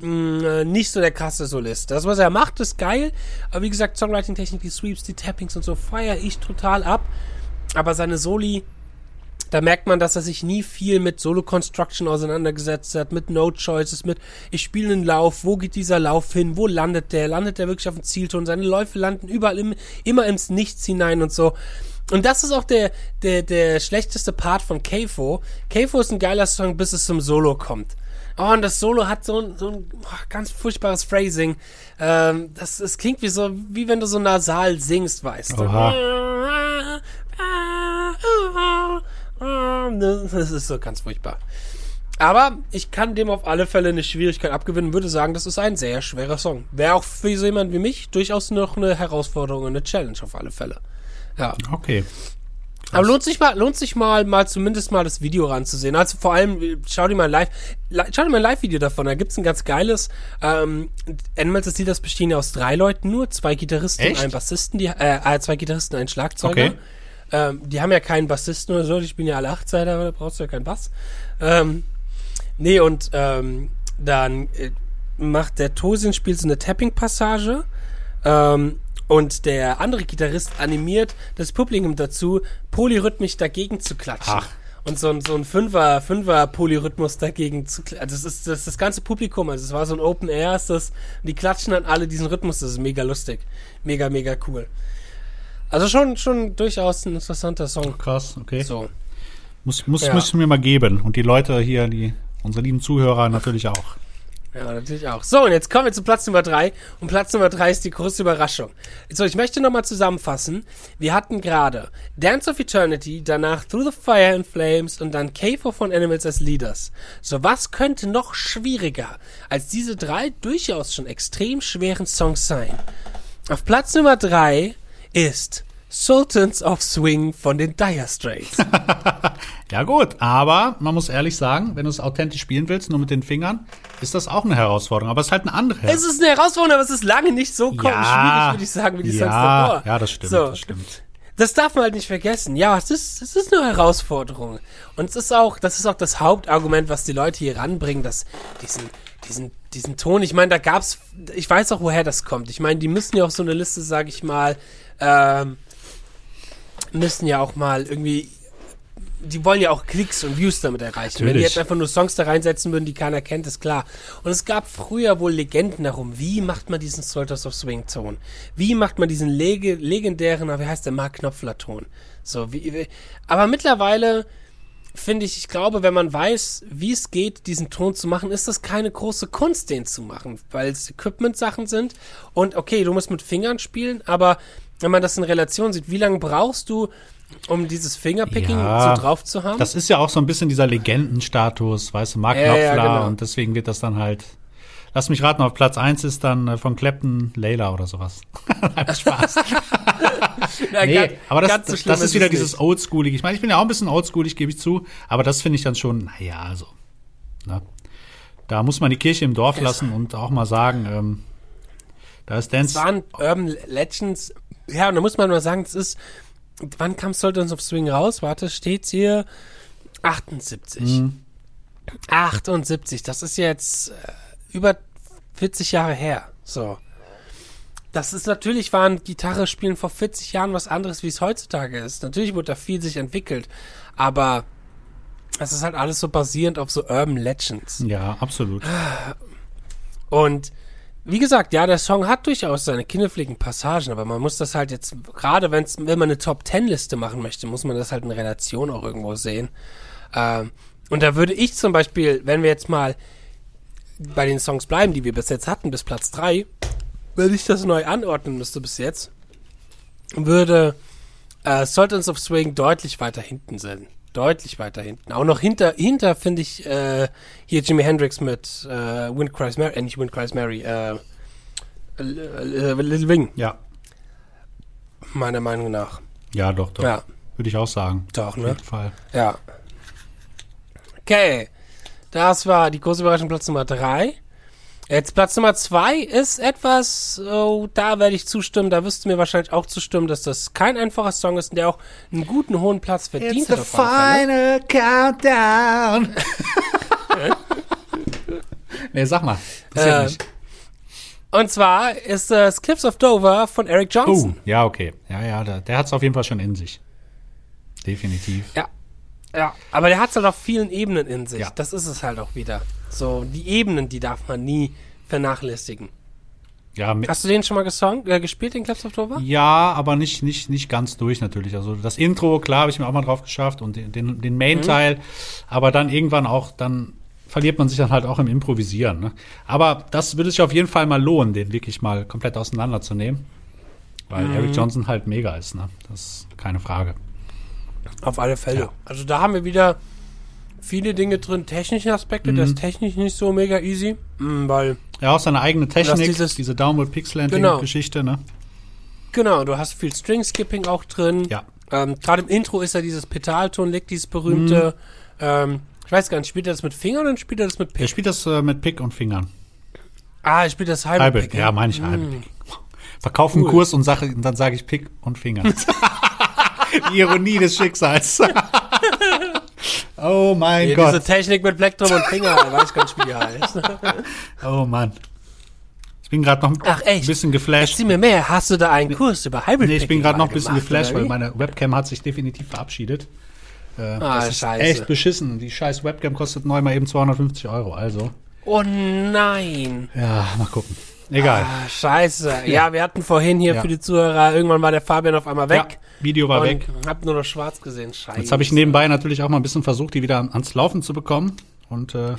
mh, nicht so der krasse Solist. Das, was er macht, ist geil. Aber wie gesagt, Songwriting-Technik, die Sweeps, die Tappings und so feiere ich total ab. Aber seine Soli, da merkt man, dass er sich nie viel mit Solo-Construction auseinandergesetzt hat, mit No-Choices, mit ich spiele einen Lauf, wo geht dieser Lauf hin, wo landet der, landet der wirklich auf dem Zielton, seine Läufe landen überall im, immer ins Nichts hinein und so. Und das ist auch der, der, der schlechteste Part von Keifo. Keifo ist ein geiler Song, bis es zum Solo kommt. Oh, und das Solo hat so ein, so ein oh, ganz furchtbares Phrasing. Ähm, das, das klingt wie so, wie wenn du so nasal singst, weißt du. Das ist so ganz furchtbar. Aber ich kann dem auf alle Fälle eine Schwierigkeit abgewinnen, würde sagen, das ist ein sehr schwerer Song. Wäre auch für so jemand wie mich durchaus noch eine Herausforderung und eine Challenge auf alle Fälle. Ja. Okay. Aber lohnt sich mal, lohnt sich mal, mal zumindest mal das Video ranzusehen. Also vor allem, schau dir mal ein live, li- schau dir mal ein Live-Video davon. Da gibt's ein ganz geiles, ähm, Animals as Leaders bestehen ja aus drei Leuten nur, zwei Gitarristen und Echt? ein Bassisten, die, äh, äh, zwei Gitarristen, ein Schlagzeuger. Okay. Ähm, die haben ja keinen Bassisten oder so, die spielen ja alle Achtseiter, aber da brauchst du ja keinen Bass. Ähm, nee, und ähm, dann äh, macht der Tosin spielt so eine Tapping-Passage ähm, und der andere Gitarrist animiert das Publikum dazu, polyrhythmisch dagegen zu klatschen. Ach. Und so ein, so ein Fünfer, Fünfer Polyrhythmus dagegen zu klatschen. Also das ist das, das ganze Publikum, also es war so ein Open Air, ist das, die klatschen dann alle diesen Rhythmus, das ist mega lustig. Mega, mega cool. Also schon, schon durchaus ein interessanter Song. Krass, okay. So. Muss, muss, Ja. muss ich mir mal geben. Und die Leute hier, die, unsere lieben Zuhörer natürlich auch. Ja, natürlich auch. So, und jetzt kommen wir zu Platz Nummer drei. Und Platz Nummer drei ist die große Überraschung. So, ich möchte nochmal zusammenfassen. Wir hatten gerade Dance of Eternity, danach Through the Fire and Flames und dann K4 von Animals as Leaders. So, was könnte noch schwieriger als diese drei durchaus schon extrem schweren Songs sein? Auf Platz Nummer drei ist Sultans of Swing von den Dire Straits. Ja gut, aber man muss ehrlich sagen, wenn du es authentisch spielen willst, nur mit den Fingern, ist das auch eine Herausforderung. Aber es ist halt eine andere. Es ist eine Herausforderung, aber es ist lange nicht so Ja. schwierig, würde ich sagen, wie die Songs Ja, davor. ja, das stimmt, So. das stimmt. das darf man halt nicht vergessen. Ja, es ist, es ist eine Herausforderung. Und es ist auch, das ist auch das Hauptargument, was die Leute hier ranbringen, dass diesen, diesen, diesen Ton, ich meine, da gab's, ich weiß auch, woher das kommt. Ich meine, die müssen ja auch so eine Liste, sag ich mal, ähm, müssen ja auch mal irgendwie die wollen ja auch Klicks und Views damit erreichen. Natürlich. Wenn die jetzt einfach nur Songs da reinsetzen würden, die keiner kennt, ist klar. Und es gab früher wohl Legenden darum, wie macht man diesen Soldiers of Swing Ton? Wie macht man diesen leg legendären, wie heißt der, Mark Knopfler Ton? So, wie, aber mittlerweile finde ich, ich glaube, wenn man weiß, wie es geht, diesen Ton zu machen, ist das keine große Kunst, den zu machen, weil es Equipment-Sachen sind. Und okay, du musst mit Fingern spielen, aber wenn man das in Relation sieht, wie lange brauchst du, um dieses Fingerpicking ja, so drauf zu haben? Das ist ja auch so ein bisschen dieser Legendenstatus, weißt du, Mark Knopfler ja, genau. und deswegen wird das dann halt. Lass mich raten, auf Platz 1 ist dann äh, von Clapton Layla oder sowas. Spaß. ja, nee, ganz, aber das, das, so das ist wieder dieses Oldschoolig. Ich meine, ich bin ja auch ein bisschen oldschoolig, gebe ich zu, aber das finde ich dann schon, naja, also. Ne? Da muss man die Kirche im Dorf lassen und auch mal sagen, ähm, da ist Dance. Das waren Urban Legends. Ja, und da muss man nur sagen, es ist wann kam Sultans of Swing raus? Warte, steht's hier? 78. Mhm. 78, das ist jetzt äh, über 40 Jahre her. So. Das ist natürlich, waren Gitarre spielen vor 40 Jahren was anderes, wie es heutzutage ist. Natürlich wurde da viel sich entwickelt, aber es ist halt alles so basierend auf so Urban Legends. Ja, absolut. Und wie gesagt, ja, der Song hat durchaus seine kinderpfligen Passagen, aber man muss das halt jetzt, gerade wenn man eine Top-Ten-Liste machen möchte, muss man das halt in Relation auch irgendwo sehen. Ähm, und da würde ich zum Beispiel, wenn wir jetzt mal bei den Songs bleiben, die wir bis jetzt hatten, bis Platz 3, wenn ich das neu anordnen müsste bis jetzt, würde äh, Sultans of Swing deutlich weiter hinten sein deutlich weiter hinten. Auch noch hinter, hinter finde ich äh, hier Jimi Hendrix mit äh, Wind Cries Mary, äh, nicht Wind Cries Mary, äh, Little Wing. Ja. Meiner Meinung nach. Ja, doch, doch. Ja. Würde ich auch sagen. Doch, ne? Auf jeden Fall. Ja. Okay. Das war die große Überraschung Platz Nummer 3. Jetzt Platz Nummer zwei ist etwas, oh, da werde ich zustimmen, da wirst du mir wahrscheinlich auch zustimmen, dass das kein einfacher Song ist und der auch einen guten hohen Platz verdient It's hat. The final countdown. nee, sag mal. Äh, und zwar ist das Cliffs of Dover von Eric Johnson. Oh, ja, okay. Ja, ja, der, der hat es auf jeden Fall schon in sich. Definitiv. Ja. Ja, aber der hat es halt auf vielen Ebenen in sich. Ja. Das ist es halt auch wieder. So, die Ebenen, die darf man nie vernachlässigen. Ja, Hast du den schon mal gesong, äh, gespielt, den Claps of Dover? Ja, aber nicht, nicht, nicht ganz durch natürlich. Also das Intro, klar, habe ich mir auch mal drauf geschafft und den, den, den Main-Teil. Mhm. Aber dann irgendwann auch, dann verliert man sich dann halt auch im Improvisieren. Ne? Aber das würde sich auf jeden Fall mal lohnen, den wirklich mal komplett auseinanderzunehmen. Weil mhm. Eric Johnson halt mega ist, ne? Das ist keine Frage. Auf alle Fälle. Ja. Also da haben wir wieder viele Dinge drin, technische Aspekte, mhm. das ist technisch nicht so mega easy, mhm, weil. Ja, auch seine eigene Technik, dieses, diese Downward Pixel genau. Ne? Genau, du hast viel String Skipping auch drin. Ja. Ähm, Gerade im Intro ist ja dieses Pedalton, liegt dieses berühmte. Mhm. Ähm, ich weiß gar nicht, spielt er das mit Fingern oder spielt er das mit Pick? Er spielt das äh, mit Pick und Fingern. Ah, er spielt das halbe, halbe Pick. Ja, meine ich halbe mhm. Pick. Verkauf einen cool. Kurs und, sag, und dann sage ich Pick und Fingern. Die Ironie des Schicksals. Oh mein Hier, Gott. Diese Technik mit Plektrum und Finger, weiß gar nicht, wie die heißt. oh Mann. Ich bin gerade noch Ach, ein bisschen geflasht. Erzähl mir mehr. Hast du da einen Kurs über Hybrid Nee, ich bin gerade noch ein bisschen geflasht, weil meine Webcam hat sich definitiv verabschiedet. Äh, ah, das ist scheiße. echt beschissen. Die scheiß Webcam kostet neu mal eben 250 Euro, also. Oh nein. Ja, mal gucken. Egal. Ah, scheiße. Ja. wir hatten vorhin hier ja. für die Zuhörer, irgendwann war der Fabian auf einmal weg. Ja, Video war weg. Hab nur noch schwarz gesehen. Scheiße. Jetzt habe ich nebenbei natürlich auch mal ein bisschen versucht, die wieder ans Laufen zu bekommen. Und äh,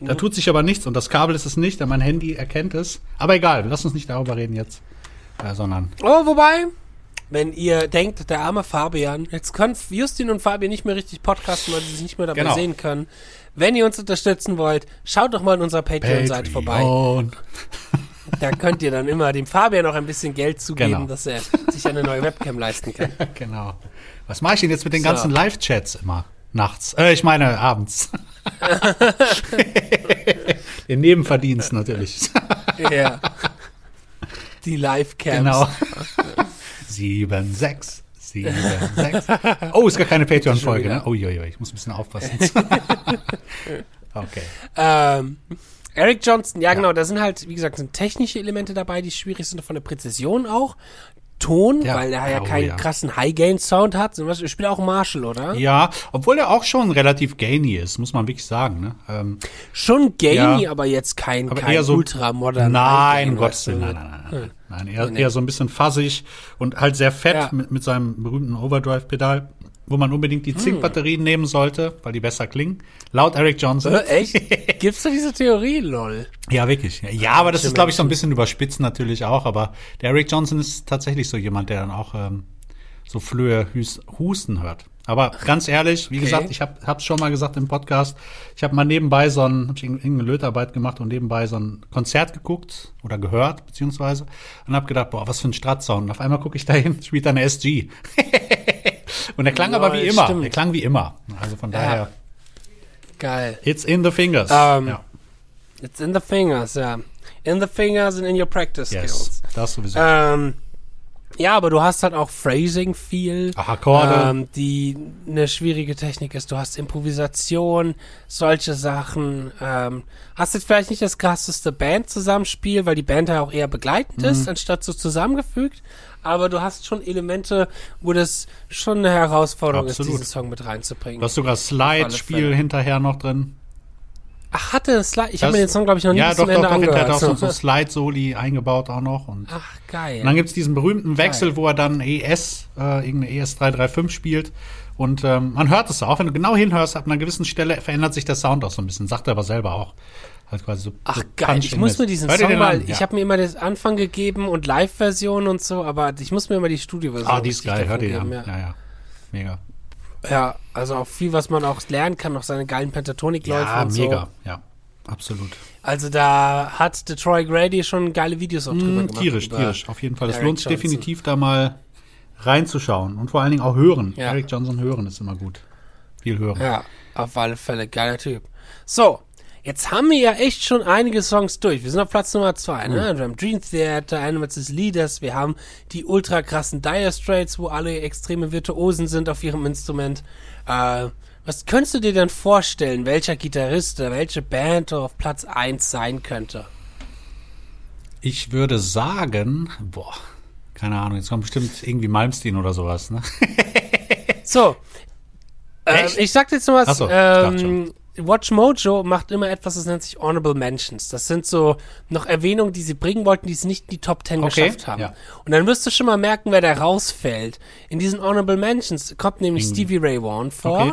da tut sich aber nichts. Und das Kabel ist es nicht, denn mein Handy erkennt es. Aber egal, lass uns nicht darüber reden jetzt. Äh, sondern. Oh, wobei, wenn ihr denkt, der arme Fabian, jetzt können Justin und Fabian nicht mehr richtig podcasten, weil sie sich nicht mehr dabei genau. sehen können. Wenn ihr uns unterstützen wollt, schaut doch mal in unserer Patreon-Seite vorbei. Da könnt ihr dann immer dem Fabian noch ein bisschen Geld zugeben, genau. dass er sich eine neue Webcam leisten kann. genau. Was mache ich denn jetzt mit den so. ganzen Live-Chats immer? Nachts. Äh, ich meine abends. den Nebenverdienst natürlich. ja. Die Live-Cams. Genau. 7, 6, sieben, sechs. Oh, ist gar keine Patreon-Folge, ne? Oh, jo, jo, ich muss ein bisschen aufpassen. okay. Ähm, Eric Johnson, ja, genau, da sind halt, wie gesagt, sind technische Elemente dabei, die schwierig sind, von der Präzision auch. Ton, Ja. weil er ja Oh, keinen ja. krassen High-Gain-Sound hat. Er spielt auch Marshall, oder? Ja, obwohl er auch schon relativ gainy ist, muss man wirklich sagen, ne? Ähm, Schon gainy, Ja. aber jetzt kein, aber kein so ultramodern. Nein, weißt du, Willen, nein, nein, nein, nein. nein eher, Nee. eher so ein bisschen fassig und halt sehr fett Ja. mit, mit seinem berühmten Overdrive-Pedal, wo man unbedingt die Hm. Zinkbatterien nehmen sollte, weil die besser klingen. Laut Eric Johnson. Äh, echt? Gibt's da diese Theorie, lol? Ja, wirklich. Ja, Ja, aber das ist, glaube ich, so ein bisschen überspitzt natürlich auch. Aber der Eric Johnson ist tatsächlich so jemand, der dann auch ähm, so Flöhe hus husten hört. Aber ganz ehrlich, wie Okay. gesagt, ich habe es schon mal gesagt im Podcast, ich habe mal nebenbei so ein, hab ich irgend- irgendeine Lötarbeit gemacht und nebenbei so ein Konzert geguckt oder gehört, beziehungsweise, und habe gedacht, boah, was für ein Stratzsound. Und auf einmal gucke ich da hin, spielt da eine SG. und der klang aber Lol, wie immer. stimmt. Der klang wie immer. Also von daher, Geil. it's in the fingers. Ähm, ja. It's in the fingers, ja. In the fingers and in your practice Yes, skills. das sowieso. Ähm, ja, aber du hast halt auch Phrasing viel, Ach, Akkorde. ähm, die eine schwierige Technik ist. Du hast Improvisation, solche Sachen. Ähm, hast jetzt vielleicht nicht das krasseste Band-Zusammenspiel, weil die Band ja auch eher begleitend Mhm. ist, anstatt so zusammengefügt. Aber du hast schon Elemente, wo das schon eine Herausforderung Absolut. ist, diesen Song mit reinzubringen. Du hast sogar Slide-Spiel hinterher noch drin. Ach, hatte es Slide? Ich habe mir den Song, glaube ich, noch nie ja, bis doch, zum doch, Ende doch, hinterher hat er angehört. auch so, so Slide-Soli eingebaut auch noch. Und, Ach, geil. und dann gibt's diesen berühmten Wechsel, wo er dann ES, äh, irgendeine ES335 spielt. Und ähm, man hört es auch, wenn du genau hinhörst, ab einer gewissen Stelle verändert sich der Sound auch so ein bisschen. Sagt er aber selber auch. Halt quasi so, Ach so geil, Punch ich muss mir diesen Hör dir Song den mal, an, ich ja. habe mir immer das Anfang gegeben und Live-Version und so, aber ich muss mir immer die Studioversion Ah, die ist geil, hör davon dir die an. geben, Ja, ja. Mega. ja. ja, also auch viel, was man auch lernen kann, noch seine geilen Pentatonik-Läufe Ja, und mega. Ja, absolut. so. Also da hat Detroit Grady schon geile Videos auch drüber Mm, gemacht. tierisch, tierisch. Auf jeden Fall. Es lohnt sich definitiv da mal reinzuschauen. Und vor allen Dingen auch hören. Ja. Eric Johnson hören ist immer gut. Viel hören. Ja, auf alle Fälle, geiler Typ. So, jetzt haben wir ja echt schon einige Songs durch. Wir sind auf Platz Nummer zwei, ne? Wir haben Dream Theater, Animals as Leaders, wir haben die ultra krassen Dire Straits, wo alle extreme Virtuosen sind auf ihrem Instrument. Äh, was könntest du dir denn vorstellen, welcher Gitarrist oder welche Band auf Platz eins sein könnte? Ich würde sagen, boah, keine Ahnung, jetzt kommt bestimmt irgendwie Malmsteen oder sowas, ne? So, Echt? ich sag dir jetzt noch was. Ach so, ich dachte ähm, Watch Mojo macht immer etwas, das nennt sich Honorable Mentions. Das sind so noch Erwähnungen, die sie bringen wollten, die es nicht in die Top 10 Okay, geschafft haben. ja. Und dann wirst du schon mal merken, wer da rausfällt. In diesen Honorable Mentions kommt nämlich Stevie Ray Vaughan vor. Okay.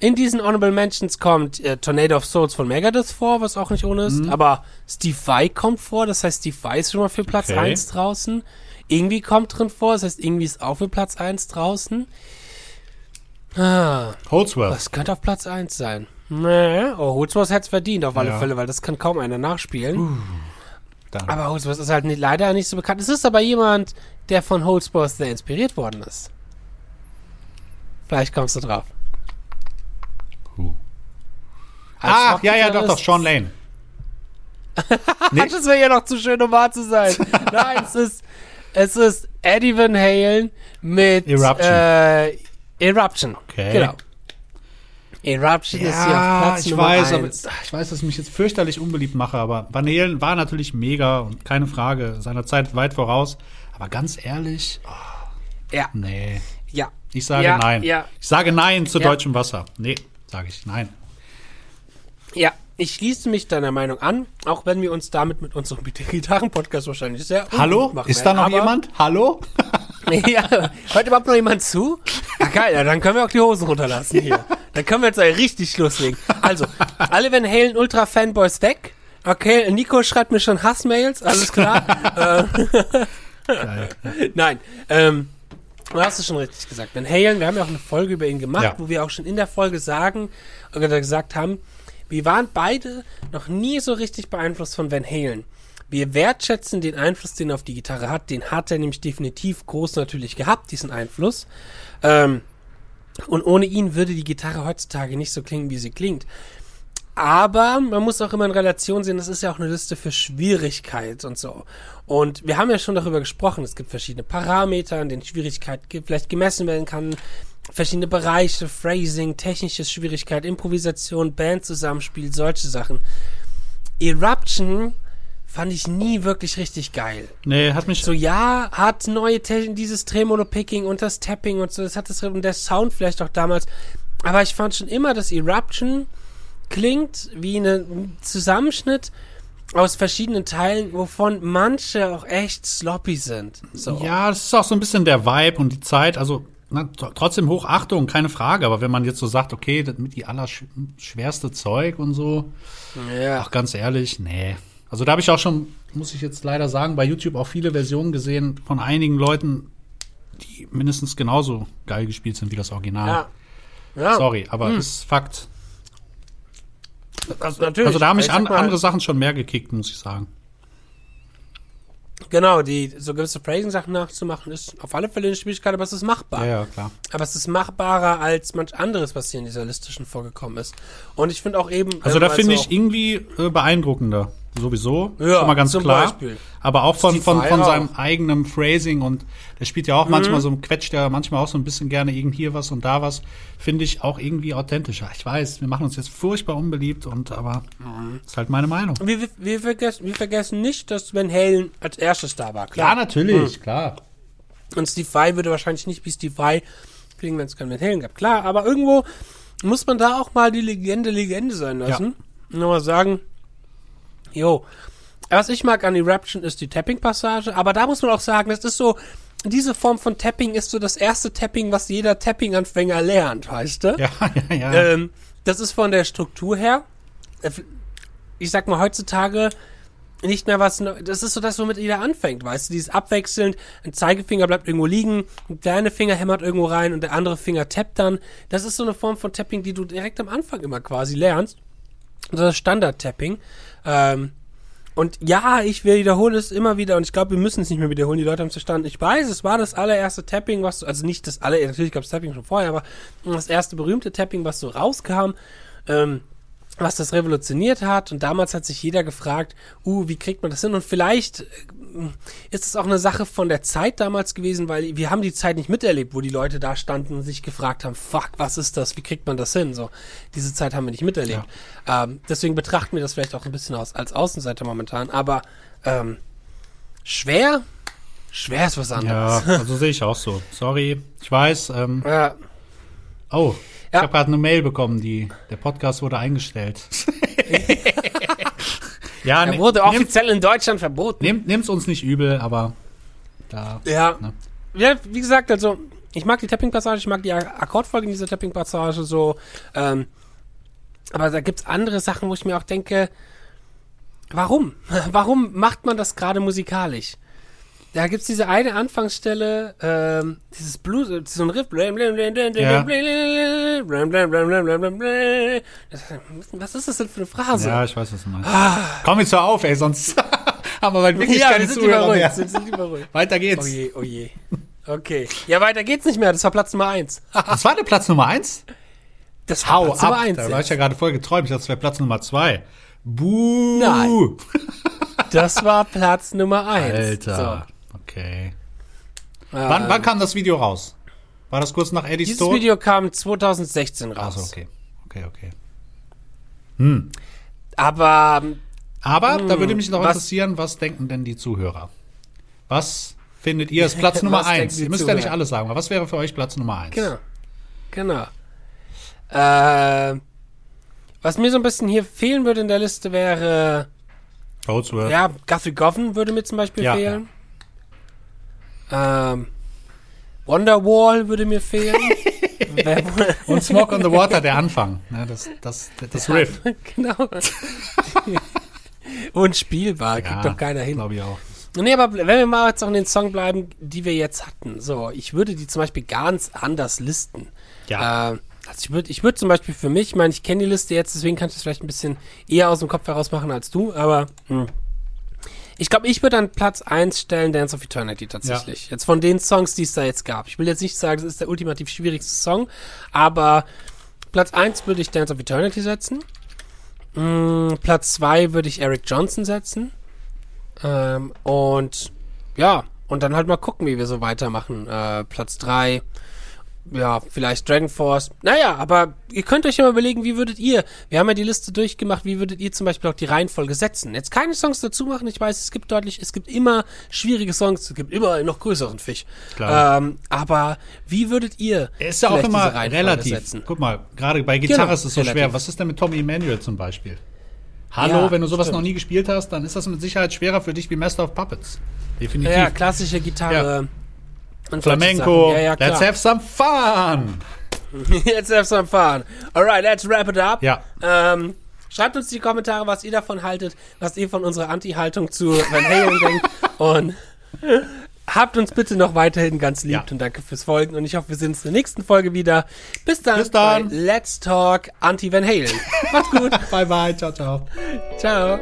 In diesen Honorable Mentions kommt äh, Tornado of Souls von Megadeth vor, was auch nicht ohne ist. Mhm. Aber Steve Vai kommt vor, das heißt, Steve Vai ist schon mal für Platz Okay. 1 draußen. Irgendwie kommt drin vor, das heißt, irgendwie ist auch für Platz 1 draußen. Ah, Holdsworth. das könnte auf Platz 1 sein. Nee, oh, Holzworth hätte es verdient auf alle Ja. Fälle, weil das kann kaum einer nachspielen. Dann. Aber Holzworth ist halt nicht, leider nicht so bekannt. Es ist aber jemand, der von Holzworth sehr inspiriert worden ist. Vielleicht kommst du drauf. Huh. Ah, ja, ja, doch, doch, Sean Lane. Das wäre ja noch zu schön, um wahr zu sein. Nein, es ist, es ist Eddie Van Halen mit Eruption. Äh, Eruption. Okay. Genau. Eruption ist hier auf Ja, Platz ich Nummer weiß, aber, eins. ich weiß, dass ich mich jetzt fürchterlich unbeliebt mache, aber Van Halen war natürlich mega und keine Frage, seiner Zeit weit voraus. Aber ganz ehrlich, oh, Ja, nee. ja. Ich sage Ja, nein. ja. Ich sage nein zu Ja. deutschem Wasser. Nee, sage ich nein. Ja, ich schließe mich deiner Meinung an, auch wenn wir uns damit mit unserem Gitarren-Podcast wahrscheinlich sehr Hallo? Ist da noch jemand? Hallo? ja, hört überhaupt noch jemand zu? Ah, geil, ja, dann können wir auch die Hosen runterlassen hier. Dann können wir jetzt richtig loslegen. Also, alle Van Halen Ultra Fanboys weg. Okay, Nico schreibt mir schon Hassmails, alles klar. Geil. Nein, ähm, du hast es schon richtig gesagt. Van Halen, wir haben ja auch eine Folge über ihn gemacht, Ja. wo wir auch schon in der Folge sagen, oder gesagt haben, wir waren beide noch nie so richtig beeinflusst von Van Halen. Wir wertschätzen den Einfluss, den er auf die Gitarre hat. Den hat er nämlich definitiv groß natürlich gehabt, diesen Einfluss. Ähm, und ohne ihn würde die Gitarre heutzutage nicht so klingen, wie sie klingt. Aber man muss auch immer in Relation sehen, das ist ja auch eine Liste für Schwierigkeit und so. Und wir haben ja schon darüber gesprochen, es gibt verschiedene Parameter, an denen Schwierigkeit vielleicht gemessen werden kann, verschiedene Bereiche, Phrasing, technische Schwierigkeit, Improvisation, Bandzusammenspiel, solche Sachen. Eruption fand ich nie wirklich richtig geil. Nee, hat mich. So, ja, hat neue Technik, dieses Tremolo-Picking und das Tapping und so, das hat das, und der Sound vielleicht auch damals. Aber ich fand schon immer, dass Eruption klingt wie ein Zusammenschnitt aus verschiedenen Teilen, wovon manche auch echt sloppy sind. So. Ja, das ist auch so ein bisschen der Vibe und die Zeit. Also na, tr- trotzdem Hochachtung, keine Frage. Aber wenn man jetzt so sagt, okay, das mit die allerschwerste Zeug und so, ja. ach ganz ehrlich, nee. Also da habe ich auch schon, muss ich jetzt leider sagen, bei YouTube auch viele Versionen gesehen von einigen Leuten, die mindestens genauso geil gespielt sind wie das Original. ja. Ja, Sorry, aber ist Fakt. also natürlich. Also da haben mich an, andere Sachen schon mehr gekickt, muss ich sagen. Genau, die so gewisse Phrasing-Sachen nachzumachen, ist auf alle Fälle eine Schwierigkeit, aber es ist machbar. Ja, ja, klar. Aber es ist machbarer als manch anderes, was hier in dieser Liste schon vorgekommen ist. Und ich finde auch eben. Also ähm, da finde ich irgendwie äh, beeindruckender. Sowieso. Ja, schon mal ganz zum klar. Beispiel. Aber auch von, von, von seinem eigenen Phrasing und der spielt ja auch Mhm. manchmal so, quetscht ja manchmal auch so ein bisschen gerne irgend hier was und da was. Finde ich auch irgendwie authentischer. Ich weiß, wir machen uns jetzt furchtbar unbeliebt und aber Mhm. ist halt meine Meinung. Wir, wir, wir, vergessen, wir vergessen nicht, dass Van Halen als erstes da war, Ja, klar. natürlich, klar. Und Steve Vai würde wahrscheinlich nicht wie Steve Vai klingen, wenn es keinen Van Halen gab. Klar, aber irgendwo muss man da auch mal die Legende Legende sein lassen. Und nochmal sagen, jo, was ich mag an Eruption ist die Tapping-Passage, aber da muss man auch sagen, das ist so, diese Form von Tapping ist so das erste Tapping, was jeder Tapping-Anfänger lernt, weißt du? Ja, ja, ja. Ähm, das ist von der Struktur her, äh, ich sag mal heutzutage nicht mehr was, das ist so das, womit jeder anfängt, weißt du, dieses abwechselnd, ein Zeigefinger bleibt irgendwo liegen, ein kleiner Finger hämmert irgendwo rein und der andere Finger tappt dann. Das ist so eine Form von Tapping, die du direkt am Anfang immer quasi lernst. Das ist Standard-Tapping. Ähm, und ja, ich wiederhole es immer wieder und ich glaube, wir müssen es nicht mehr wiederholen. Die Leute haben es verstanden. Ich weiß, es war das allererste Tapping, was, also nicht das aller, natürlich gab es Tapping schon vorher, aber das erste berühmte Tapping, was so rauskam, ähm, was das revolutioniert hat. Und damals hat sich jeder gefragt, uh, wie kriegt man das hin? Und vielleicht ist es auch eine Sache von der Zeit damals gewesen, weil wir haben die Zeit nicht miterlebt, wo die Leute da standen und sich gefragt haben, fuck, was ist das? Wie kriegt man das hin? So, diese Zeit haben wir nicht miterlebt. Ähm, deswegen betrachten wir das vielleicht auch ein bisschen aus, als Außenseiter momentan. Aber ähm, schwer, schwer ist was ja, anderes. also sehe ich auch so. Sorry, ich weiß. Ähm, Ja. oh, ich Ja. habe gerade eine Mail bekommen, die der Podcast wurde eingestellt. ja, Er wurde offiziell in Deutschland verboten. Nehmt nehmt's uns nicht übel, aber da. Ja. Ne? ja, wie gesagt, also ich mag die Tapping-Passage, ich mag die Ak- Akkordfolge in dieser Tapping-Passage so. Ähm, aber da gibt's andere Sachen, wo ich mir auch denke, warum? Warum macht man das gerade musikalisch? Da gibt's diese eine Anfangsstelle, ähm, dieses Blues, äh, so ein Riff. Ja. Was ist das denn für eine Phrase? Ja, ich weiß, was du meinst. Komm jetzt hör auf, ey, sonst haben wir bald wirklich Ja, keine wir sind die Zuhörer mehr. Sind, sind. Weiter geht's. Oh je, oh je. Okay. Ja, weiter geht's nicht mehr. Das war Platz Nummer eins. Das war der Platz Nummer eins? Das war Hau Platz ab, Nummer eins. da war ich ja gerade voll geträumt. Ich dachte, das wäre Platz Nummer zwei. Buh. Nein. Das war Platz Nummer eins. Alter. Okay. So, Wann, ähm, wann kam das Video raus? War das kurz nach Eddies Dieses Tod? Video kam 2016 raus. Achso, okay. Okay, okay. Aber ähm, Aber da würde mich noch Hm, was- interessieren, was denken denn die Zuhörer? Was findet ihr ist Platz Nummer eins? Ihr müsst ja nicht Zuhörer? alles sagen, aber was wäre für euch Platz Nummer eins? genau. Genau. Äh, was mir so ein bisschen hier fehlen würde in der Liste wäre, Coatsworth. ja, Guthrie Govan würde mir zum Beispiel Ja, fehlen. Ähm, Wonderwall würde mir fehlen. Und Smoke on the Water, der Anfang. Ne, das, das, das Riff. genau. Unspielbar, kriegt doch keiner hin. Glaube ich auch. Nee, aber wenn wir mal jetzt auch in den Song bleiben, die wir jetzt hatten, so, ich würde die zum Beispiel ganz anders listen. Ja. Äh, also ich würde ich würd zum Beispiel für mich, ich meine, ich kenne die Liste jetzt, deswegen kann ich das vielleicht ein bisschen eher aus dem Kopf heraus machen als du, aber hm. Ich glaube, ich würde an Platz 1 stellen Dance of Eternity tatsächlich. Jetzt von den Songs, die es da jetzt gab. Ich will jetzt nicht sagen, das ist der ultimativ schwierigste Song, aber Platz 1 würde ich Dance of Eternity setzen. Mm, Platz 2 würde ich Eric Johnson setzen. Ähm, und ja, und dann halt mal gucken, wie wir so weitermachen. Äh, Platz 3, ja, vielleicht Dragon Force. Naja, aber ihr könnt euch ja mal überlegen, wie würdet ihr, wir haben ja die Liste durchgemacht, wie würdet ihr zum Beispiel auch die Reihenfolge setzen? Jetzt keine Songs dazu machen, ich weiß, es gibt deutlich, es gibt immer schwierige Songs, es gibt immer einen noch größeren Fisch. Klar. Ähm, aber wie würdet ihr ist ja auch immer relativ. setzen? Guck mal, gerade bei Gitarre Genau, ist es so relativ. schwer. Was ist denn mit Tommy Emmanuel zum Beispiel? Hallo, Ja, wenn du sowas stimmt. noch nie gespielt hast, dann ist das mit Sicherheit schwerer für dich wie Master of Puppets. Definitiv. Ja, klassische Gitarre. Und Flamenco. Ja, ja, let's have some fun. Let's have some fun. Alright, let's wrap it up. Ja. Ähm, schreibt uns die Kommentare, was ihr davon haltet, was ihr von unserer Anti-Haltung zu Van Halen denkt. Und habt uns bitte noch weiterhin ganz lieb Ja. und danke fürs Folgen. Und ich hoffe, wir sehen uns in der nächsten Folge wieder. Bis dann. Bis dann. Bei Let's Talk Anti-Van Halen. Macht's gut. Bye bye, ciao, ciao. Ciao.